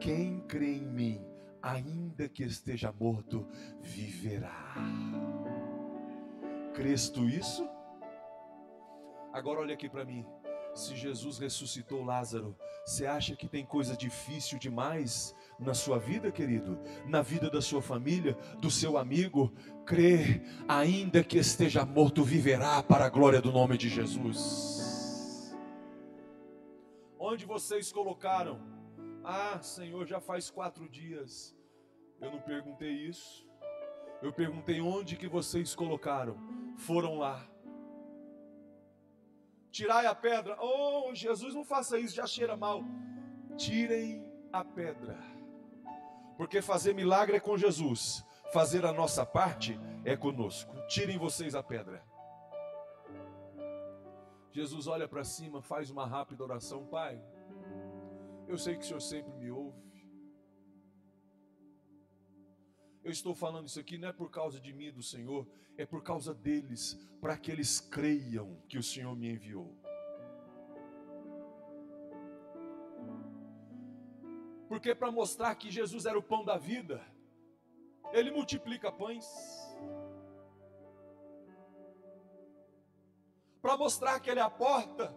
Quem crê em mim, ainda que esteja morto, viverá. Crês tu isso? Agora olha aqui para mim. Se Jesus ressuscitou Lázaro, você acha que tem coisa difícil demais na sua vida, querido? Na vida da sua família, do seu amigo? Crê, ainda que esteja morto, viverá para a glória do nome de Jesus. Onde vocês colocaram? Ah, Senhor, já faz quatro dias. Eu não perguntei isso. Eu perguntei onde que vocês colocaram. Foram lá. Tirai a pedra. Oh, Jesus, não faça isso, já cheira mal. Tirem a pedra. Porque fazer milagre é com Jesus. Fazer a nossa parte é conosco. Tirem vocês a pedra. Jesus olha para cima, faz uma rápida oração, Pai. Eu sei que o Senhor sempre me ouve. Eu estou falando isso aqui não é por causa de mim do Senhor, é por causa deles, para que eles creiam que o Senhor me enviou. Porque para mostrar que Jesus era o pão da vida, ele multiplica pães. Para mostrar que ele é a porta,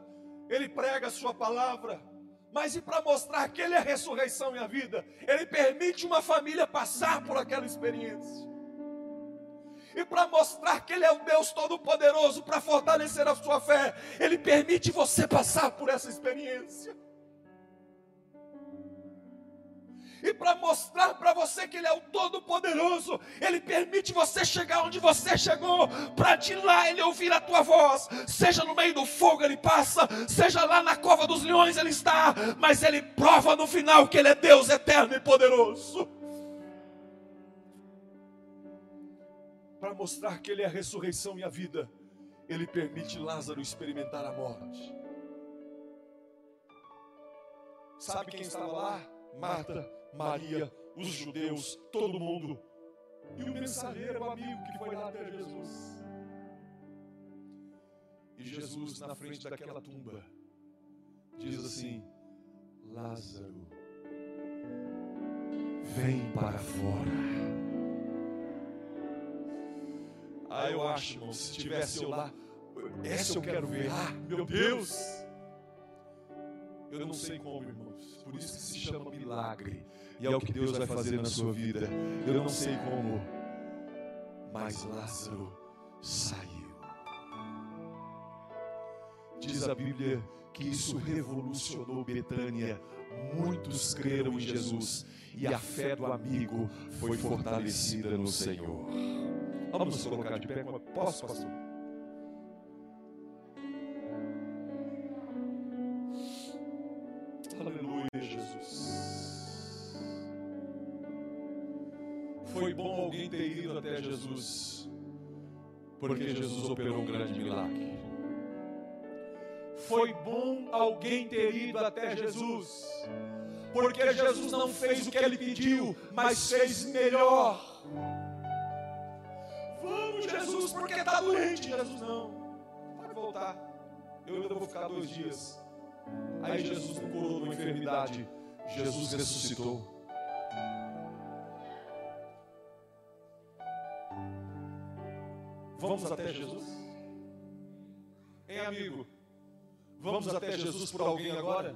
ele prega a sua palavra. Mas e para mostrar que ele é a ressurreição e a vida, ele permite uma família passar por aquela experiência. E para mostrar que ele é o Deus todo-poderoso para fortalecer a sua fé, ele permite você passar por essa experiência. E para mostrar para você que Ele é o Todo-Poderoso, Ele permite você chegar onde você chegou, para de lá Ele ouvir a tua voz, seja no meio do fogo Ele passa, seja lá na cova dos leões Ele está, mas Ele prova no final que Ele é Deus eterno e poderoso. Para mostrar que Ele é a ressurreição e a vida, Ele permite Lázaro experimentar a morte. Sabe quem estava lá? Marta Maria, os judeus, todo mundo. E o mensageiro, o amigo que foi lá até Jesus. E Jesus, na frente daquela tumba, diz assim: Lázaro, vem para fora. Ah, eu acho, irmão, se tivesse eu lá, essa eu quero ver. Ah, meu Deus! Eu não sei como, irmãos. Por isso que se chama milagre. E é o que Deus vai fazer na sua vida. Eu não sei como. Mas Lázaro saiu. Diz a Bíblia que isso revolucionou Betânia. Muitos creram em Jesus e a fé do amigo foi fortalecida no Senhor. Vamos nos colocar de pé. Posso, pastor? Porque Jesus operou um grande milagre. Foi bom alguém ter ido até Jesus, porque Jesus não fez o que ele pediu, mas fez melhor. Vamos, Jesus, porque está doente. Jesus, não, pode voltar. Eu ainda vou ficar dois dias. Aí Jesus não curou uma enfermidade, Jesus ressuscitou. Vamos até Jesus? Hein, amigo? Vamos até Jesus por alguém agora?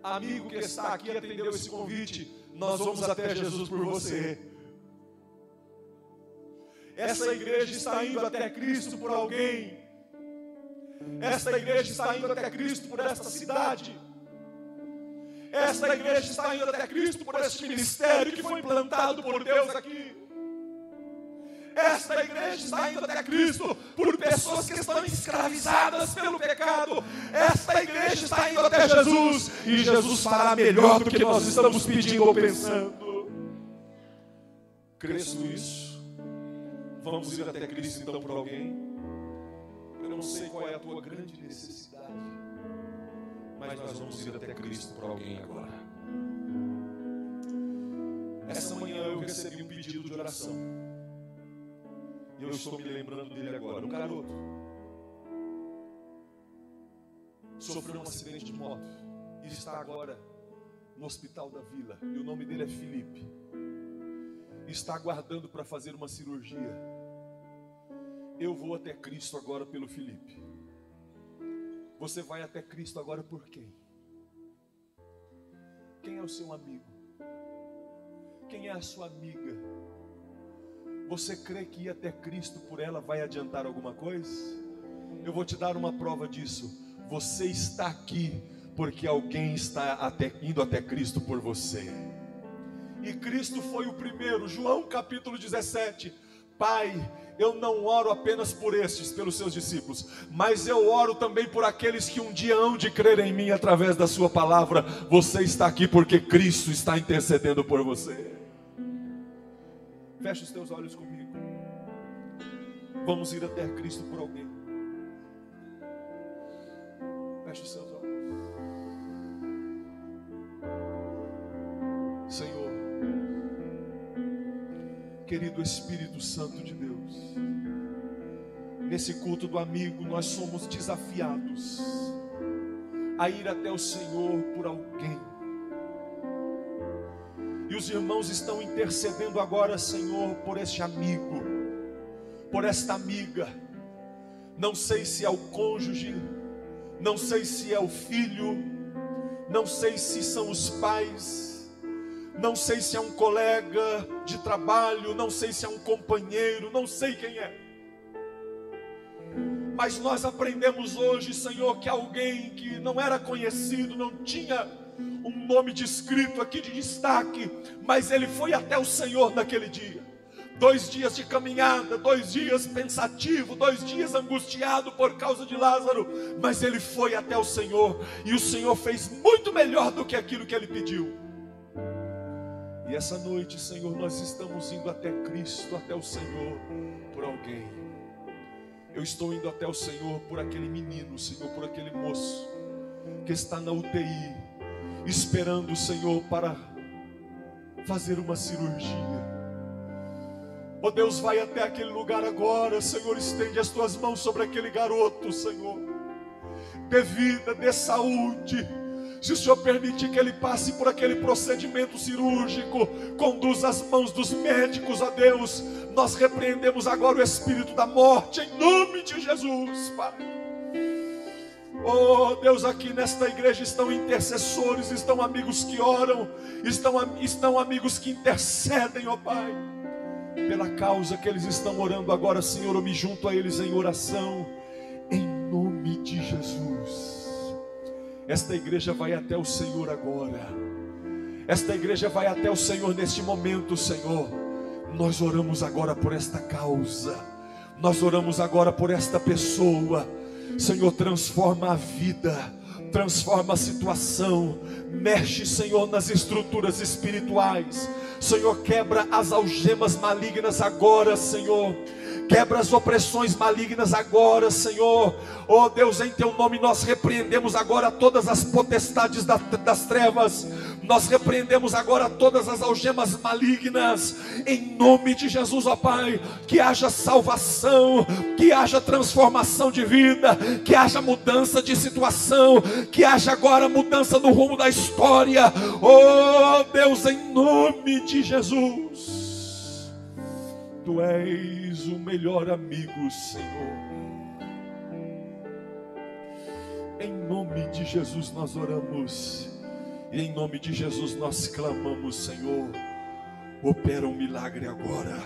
Amigo que está aqui atendeu esse convite, nós vamos até Jesus por você. Essa igreja está indo até Cristo por alguém. Esta igreja está indo até Cristo por esta cidade. Esta igreja está indo até Cristo por este ministério que foi implantado por Deus aqui. Esta igreja está indo até Cristo por pessoas que estão escravizadas pelo pecado. Esta igreja está indo até Jesus e Jesus fará melhor do que nós estamos pedindo ou pensando. Cresço isso. Vamos ir até Cristo então por alguém. Eu não sei qual é a tua grande necessidade, mas nós vamos ir até Cristo por alguém agora. Essa manhã eu recebi um pedido de oração. E eu estou me lembrando dele agora. Um garoto sofreu um acidente de moto e está agora no hospital da vila. E o nome dele é Felipe. Está aguardando para fazer uma cirurgia. Eu vou até Cristo agora pelo Felipe. Você vai até Cristo agora por quem? Quem é o seu amigo? Quem é a sua amiga? Você crê que ir até Cristo por ela vai adiantar alguma coisa? Eu vou te dar uma prova disso. Você está aqui porque alguém está até, indo até Cristo por você. E Cristo foi o primeiro, João capítulo 17. Pai, eu não oro apenas por estes, pelos seus discípulos, mas eu oro também por aqueles que um dia hão de crer em mim através da Sua palavra. Você está aqui porque Cristo está intercedendo por você. Feche os teus olhos comigo. Vamos ir até Cristo por alguém. Feche os seus olhos. Senhor, querido Espírito Santo de Deus, nesse culto do amigo, nós somos desafiados a ir até o Senhor por alguém. Os irmãos estão intercedendo agora, Senhor, por este amigo, por esta amiga. Não sei se é o cônjuge, não sei se é o filho, não sei se são os pais, não sei se é um colega de trabalho, não sei se é um companheiro, não sei quem é. Mas nós aprendemos hoje, Senhor, que alguém que não era conhecido, não tinha um nome descrito aqui de destaque, mas ele foi até o Senhor naquele dia. Dois dias de caminhada, dois dias pensativo, dois dias angustiado por causa de Lázaro, mas ele foi até o Senhor e o Senhor fez muito melhor do que aquilo que ele pediu. E essa noite, Senhor, nós estamos indo até Cristo, até o Senhor, por alguém. Eu estou indo até o Senhor por aquele menino, Senhor, por aquele moço que está na UTI, esperando o Senhor para fazer uma cirurgia. Oh Deus, vai até aquele lugar agora, Senhor, estende as tuas mãos sobre aquele garoto, Senhor. Dê vida, dê saúde. Se o Senhor permitir que ele passe por aquele procedimento cirúrgico, conduza as mãos dos médicos a Deus. Nós repreendemos agora o espírito da morte em nome de Jesus, Pai. Oh Deus, aqui nesta igreja estão intercessores, estão amigos que oram, estão, estão amigos que intercedem, ó oh Pai, pela causa que eles estão orando agora, Senhor, eu me junto a eles em oração, em nome de Jesus. Esta igreja vai até o Senhor agora, esta igreja vai até o Senhor neste momento, Senhor. Nós oramos agora por esta causa, nós oramos agora por esta pessoa Senhor, transforma a vida, transforma a situação, mexe, Senhor, nas estruturas espirituais. Senhor, quebra as algemas malignas agora, Senhor. Quebra as opressões malignas agora, Senhor. Oh Deus, em teu nome nós repreendemos agora todas as potestades das trevas. Nós repreendemos agora todas as algemas malignas. Em nome de Jesus, ó Pai, que haja salvação, que haja transformação de vida, que haja mudança de situação, que haja agora mudança no rumo da história. Oh Deus, em nome de Jesus. Tu és o melhor amigo, Senhor. Em nome de Jesus nós oramos. E em nome de Jesus nós clamamos, Senhor. Opera um milagre agora.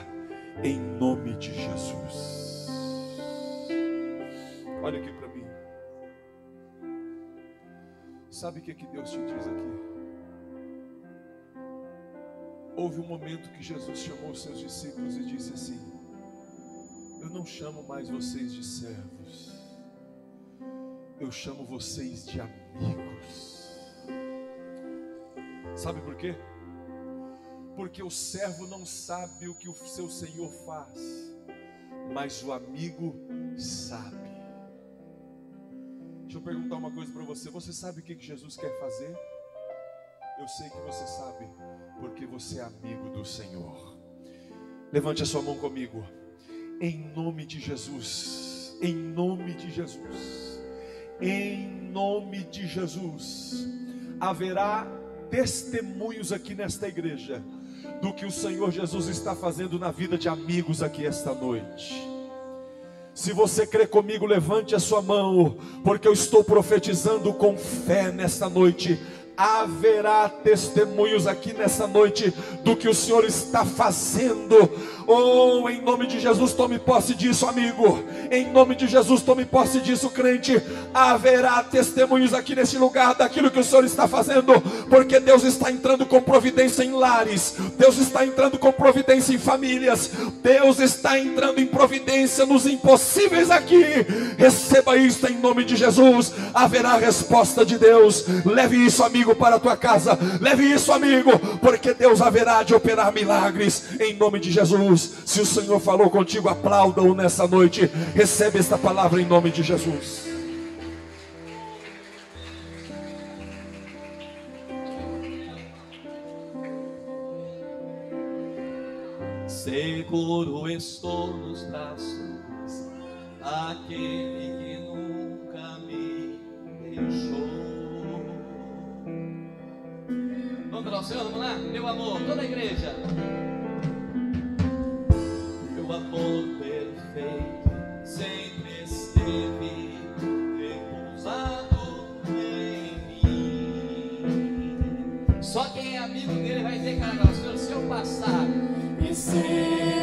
Em nome de Jesus. Olha aqui para mim. Sabe o que, que Deus te diz aqui? Houve um momento que Jesus chamou os seus discípulos e disse assim: Eu não chamo mais vocês de servos, eu chamo vocês de amigos. Sabe por quê? Porque o servo não sabe o que o seu senhor faz, mas o amigo sabe. Deixa eu perguntar uma coisa para você: você sabe o que Jesus quer fazer? Eu sei que você sabe, porque você é amigo do Senhor. Levante a sua mão comigo. Em nome de Jesus. Em nome de Jesus. Em nome de Jesus. Haverá testemunhos aqui nesta igreja do que o Senhor Jesus está fazendo na vida de amigos aqui esta noite. Se você crê comigo, levante a sua mão, porque eu estou profetizando com fé nesta noite haverá testemunhos aqui nessa noite do que o Senhor está fazendo. Oh, em nome de Jesus, tome posse disso, amigo. Em nome de Jesus, tome posse disso, crente. Haverá testemunhos aqui nesse lugar daquilo que o Senhor está fazendo, porque Deus está entrando com providência em lares, Deus está entrando com providência em famílias, Deus está entrando em providência nos impossíveis aqui. Receba isto em nome de Jesus. Haverá resposta de Deus. Leve isso, amigo, para a tua casa. Leve isso, amigo, porque Deus haverá de operar milagres em nome de Jesus. Se o Senhor falou contigo, aplauda-o nessa noite. Recebe esta palavra em nome de Jesus. Seguro estou nos braços aquele que nunca me deixou. Vamos para o Senhor, vamos lá? Meu amor, toda a igreja amor perfeito sempre esteve repousado em mim. Só quem é amigo dele vai dizer, cara, se eu passar, e se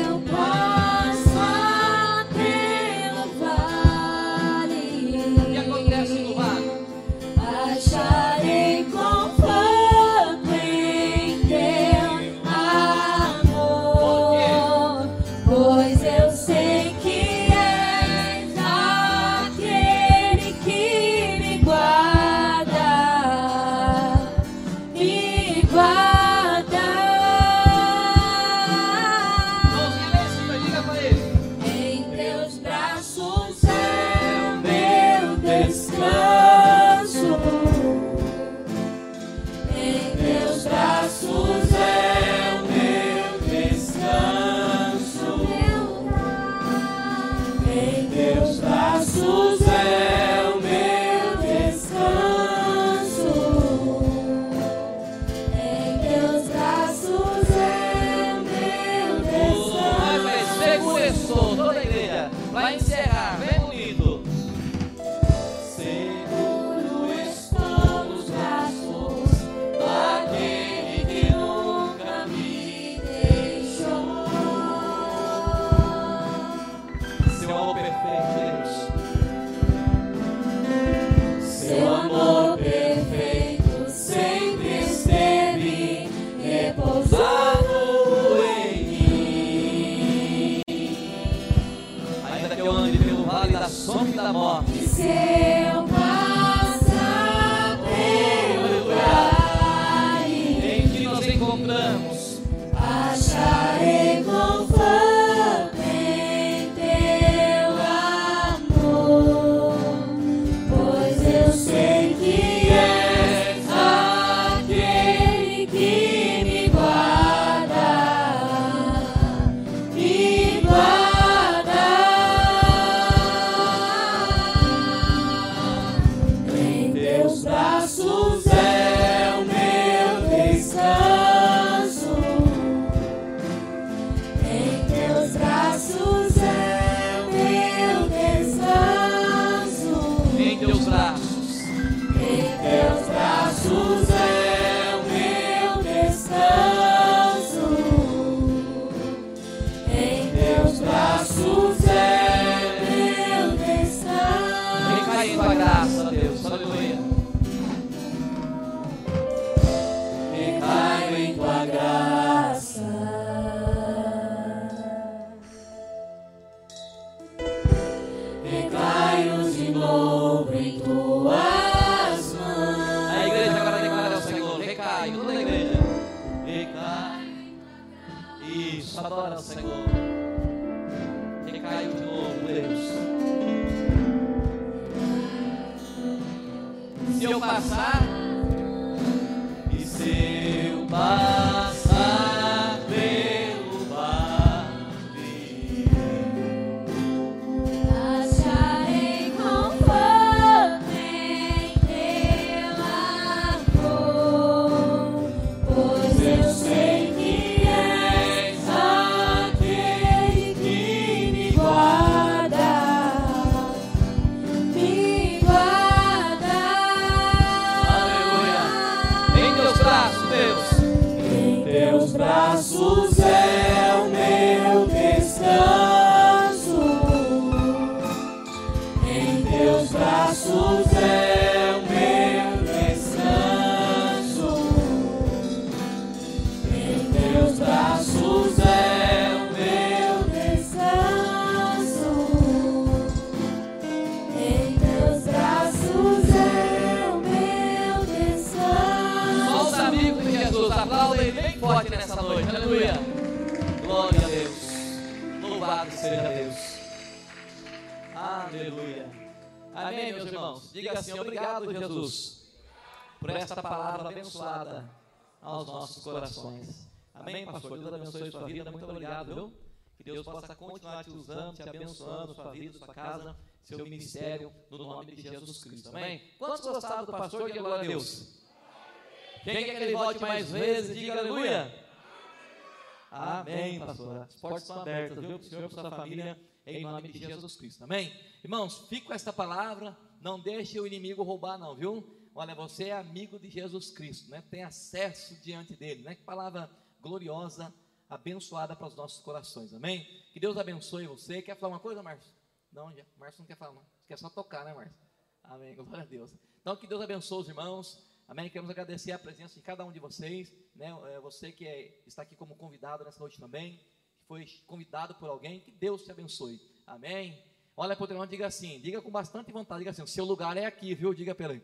Que Deus possa continuar te usando, te abençoando, sua vida, sua casa, seu ministério, no nome de Jesus Cristo. Amém? Quantos gostaram do pastor? Diga glória a Deus. Quem quer que ele volte mais vezes, diga aleluia. Amém, pastor. As portas estão abertas, viu? Para o senhor e para sua família, em nome de Jesus Cristo. Amém? Irmãos, fique com esta palavra. Não deixe o inimigo roubar, não, viu? Olha, você é amigo de Jesus Cristo, né? Tem acesso diante dele, né? Que palavra gloriosa, abençoada para os nossos corações. Amém? Que Deus abençoe você. Quer falar uma coisa, Márcio? Não, já. Márcio não quer falar, não. Quer só tocar, né, Márcio? Amém. Glória a Deus. Então, que Deus abençoe os irmãos. Amém. Queremos agradecer a presença de cada um de vocês, né? É, Você que é- está aqui como convidado nessa noite também, que foi convidado por alguém, que Deus te abençoe. Amém. Olha para o irmão diga assim, diga com bastante vontade, diga assim, o seu lugar é aqui, viu? Diga para ele.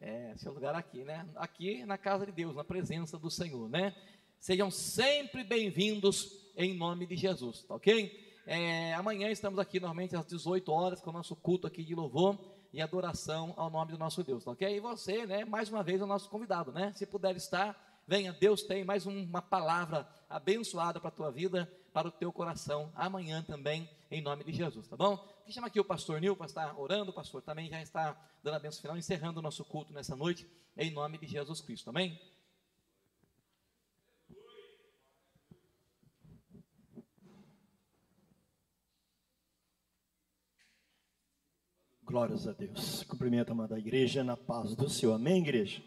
É, seu lugar é aqui, né? Aqui na casa de Deus, na presença do Senhor, né? Sejam sempre bem-vindos em nome de Jesus, tá ok? É, amanhã estamos aqui normalmente às 18 horas com o nosso culto aqui de louvor e adoração ao nome do nosso Deus, tá ok? E você, né, mais uma vez, é o nosso convidado, né? Se puder estar, venha, Deus tem mais um- uma palavra abençoada para a tua vida, para o teu coração, amanhã também, em nome de Jesus, tá bom? Que chama aqui o pastor Nil para estar orando, o pastor também já está dando a benção final, encerrando o nosso culto nessa noite, em nome de Jesus Cristo, amém? Glórias a Deus. Cumprimento a amada igreja na paz do Senhor. Amém, igreja?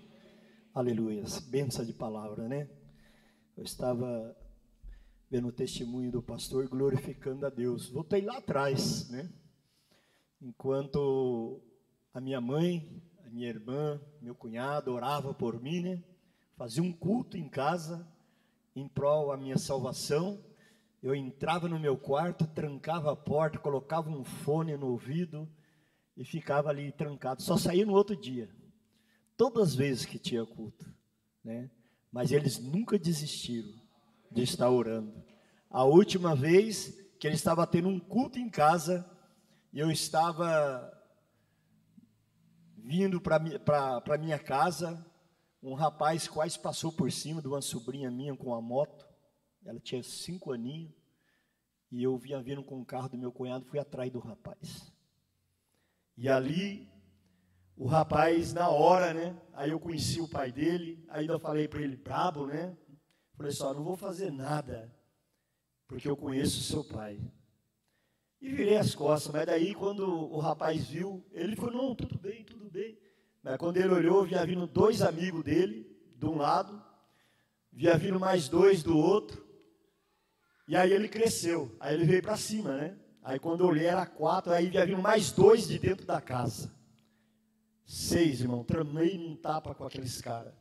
Aleluias. Benção de palavra, né? Eu estava vendo o testemunho do pastor glorificando a Deus. Voltei lá atrás, né? Enquanto a minha mãe, a minha irmã, meu cunhado orava por mim, né? Fazia um culto em casa em prol a minha salvação. Eu entrava no meu quarto, trancava a porta, colocava um fone no ouvido e ficava ali trancado, só saía no outro dia. Todas as vezes que tinha culto, né? Mas eles nunca desistiram de estar orando. A última vez que ele estava tendo um culto em casa, eu estava vindo para minha casa, um rapaz quase passou por cima de uma sobrinha minha com a moto. Ela tinha cinco aninhos. E eu vinha vindo com o carro do meu cunhado, fui atrás do rapaz. E ali, o rapaz, na hora, né? Aí eu conheci o pai dele, ainda falei para ele, brabo, né? Falei só, não vou fazer nada, porque eu conheço o seu pai. E virei as costas, mas daí quando o rapaz viu, ele falou, não, tudo bem, tudo bem. Mas quando ele olhou, vinha vindo dois amigos dele, de um lado, vinha vindo mais dois do outro, e aí ele cresceu, aí ele veio para cima, né? Aí quando eu olhei era quatro, aí havia mais dois de dentro da casa. Seis, irmão, tramei num tapa com aqueles caras.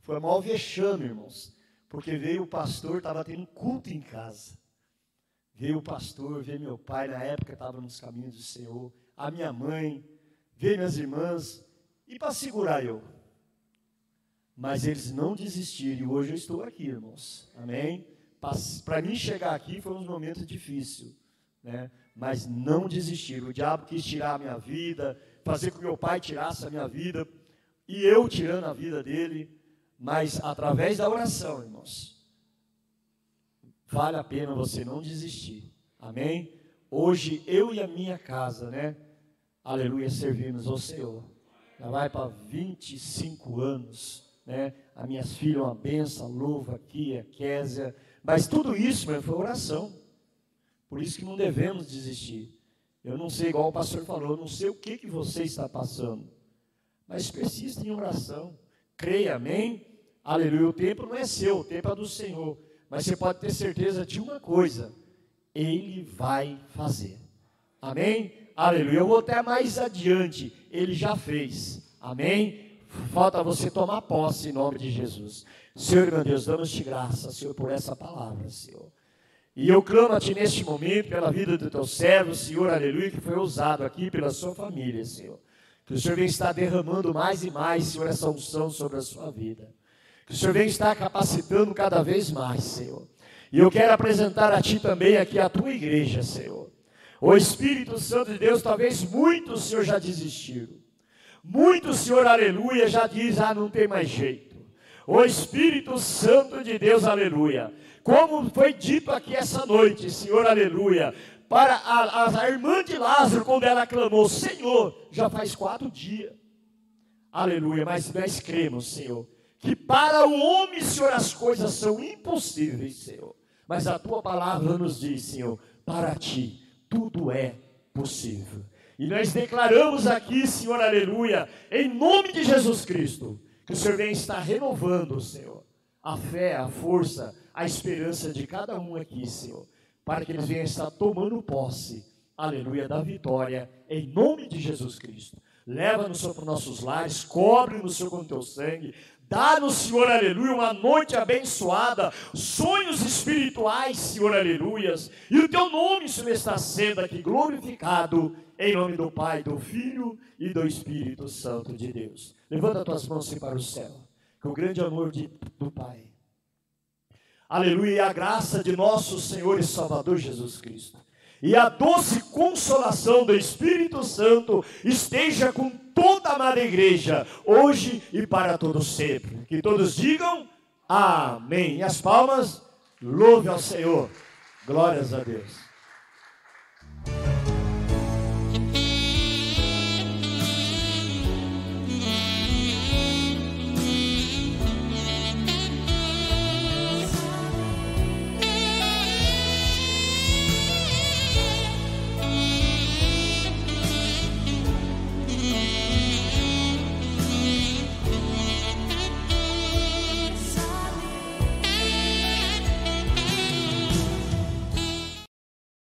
Foi mal vexame, irmãos. Porque veio o pastor, estava tendo culto em casa. Veio o pastor, veio meu pai, na época estava nos caminhos do Senhor. A minha mãe, veio minhas irmãs. E para segurar eu. Mas eles não desistiram. E hoje eu estou aqui, irmãos. Amém? para mim chegar aqui foi um momento difícil, né? Mas não desistir. O diabo quis tirar a minha vida, fazer com que meu pai tirasse a minha vida e eu tirando a vida dele, mas através da oração, irmãos. Vale a pena você não desistir. Amém? Hoje eu e a minha casa, né? Aleluia, servimos ao Senhor. Já vai para 25 anos, né? As minhas filhas, uma benção, louva aqui, a Késia, mas tudo isso meu, foi oração. Por isso que não devemos desistir. Eu não sei, igual o pastor falou, eu não sei o que, que você está passando. Mas persista em oração. Creia, amém? Aleluia. O tempo não é seu, o tempo é do Senhor. Mas você pode ter certeza de uma coisa: Ele vai fazer. Amém? Aleluia. Eu vou até mais adiante. Ele já fez. Amém? Falta você tomar posse em nome de Jesus. Senhor, meu Deus, damos-te graça, Senhor, por essa palavra, Senhor. E eu clamo a Ti neste momento pela vida do Teu servo, Senhor, aleluia, que foi usado aqui pela sua família, Senhor. Que o Senhor venha estar derramando mais e mais, Senhor, essa unção sobre a sua vida. Que o Senhor venha estar capacitando cada vez mais, Senhor. E eu quero apresentar a Ti também aqui a Tua igreja, Senhor. O Espírito Santo de Deus, talvez muitos, Senhor, já desistiram. Muitos, Senhor, aleluia, já diz, ah, não tem mais jeito o Espírito Santo de Deus, aleluia. Como foi dito aqui essa noite, Senhor, aleluia. Para a, a, a irmã de Lázaro, quando ela clamou, Senhor, já faz quatro dias. Aleluia, mas nós cremos, Senhor, que para o homem, Senhor, as coisas são impossíveis, Senhor. Mas a tua palavra nos diz, Senhor, para ti tudo é possível. E nós declaramos aqui, Senhor, aleluia, em nome de Jesus Cristo, que o Senhor venha estar renovando, Senhor, a fé, a força, a esperança de cada um aqui, Senhor, para que eles venham estar tomando posse, aleluia, da vitória, em nome de Jesus Cristo. Leva-nos para os nossos lares, cobre-nos, Senhor, com teu sangue, Dá-nos, Senhor, aleluia, uma noite abençoada, sonhos espirituais, Senhor, aleluias. E o teu nome, Senhor, está sendo aqui glorificado, em nome do Pai, do Filho e do Espírito Santo de Deus. Levanta as tuas mãos para o céu, com o grande amor de, do Pai. Aleluia, e a graça de nosso Senhor e Salvador Jesus Cristo. E a doce consolação do Espírito Santo esteja com toda a amada igreja, hoje e para todo sempre. Que todos digam amém. E as palmas, louve ao Senhor. Glórias a Deus.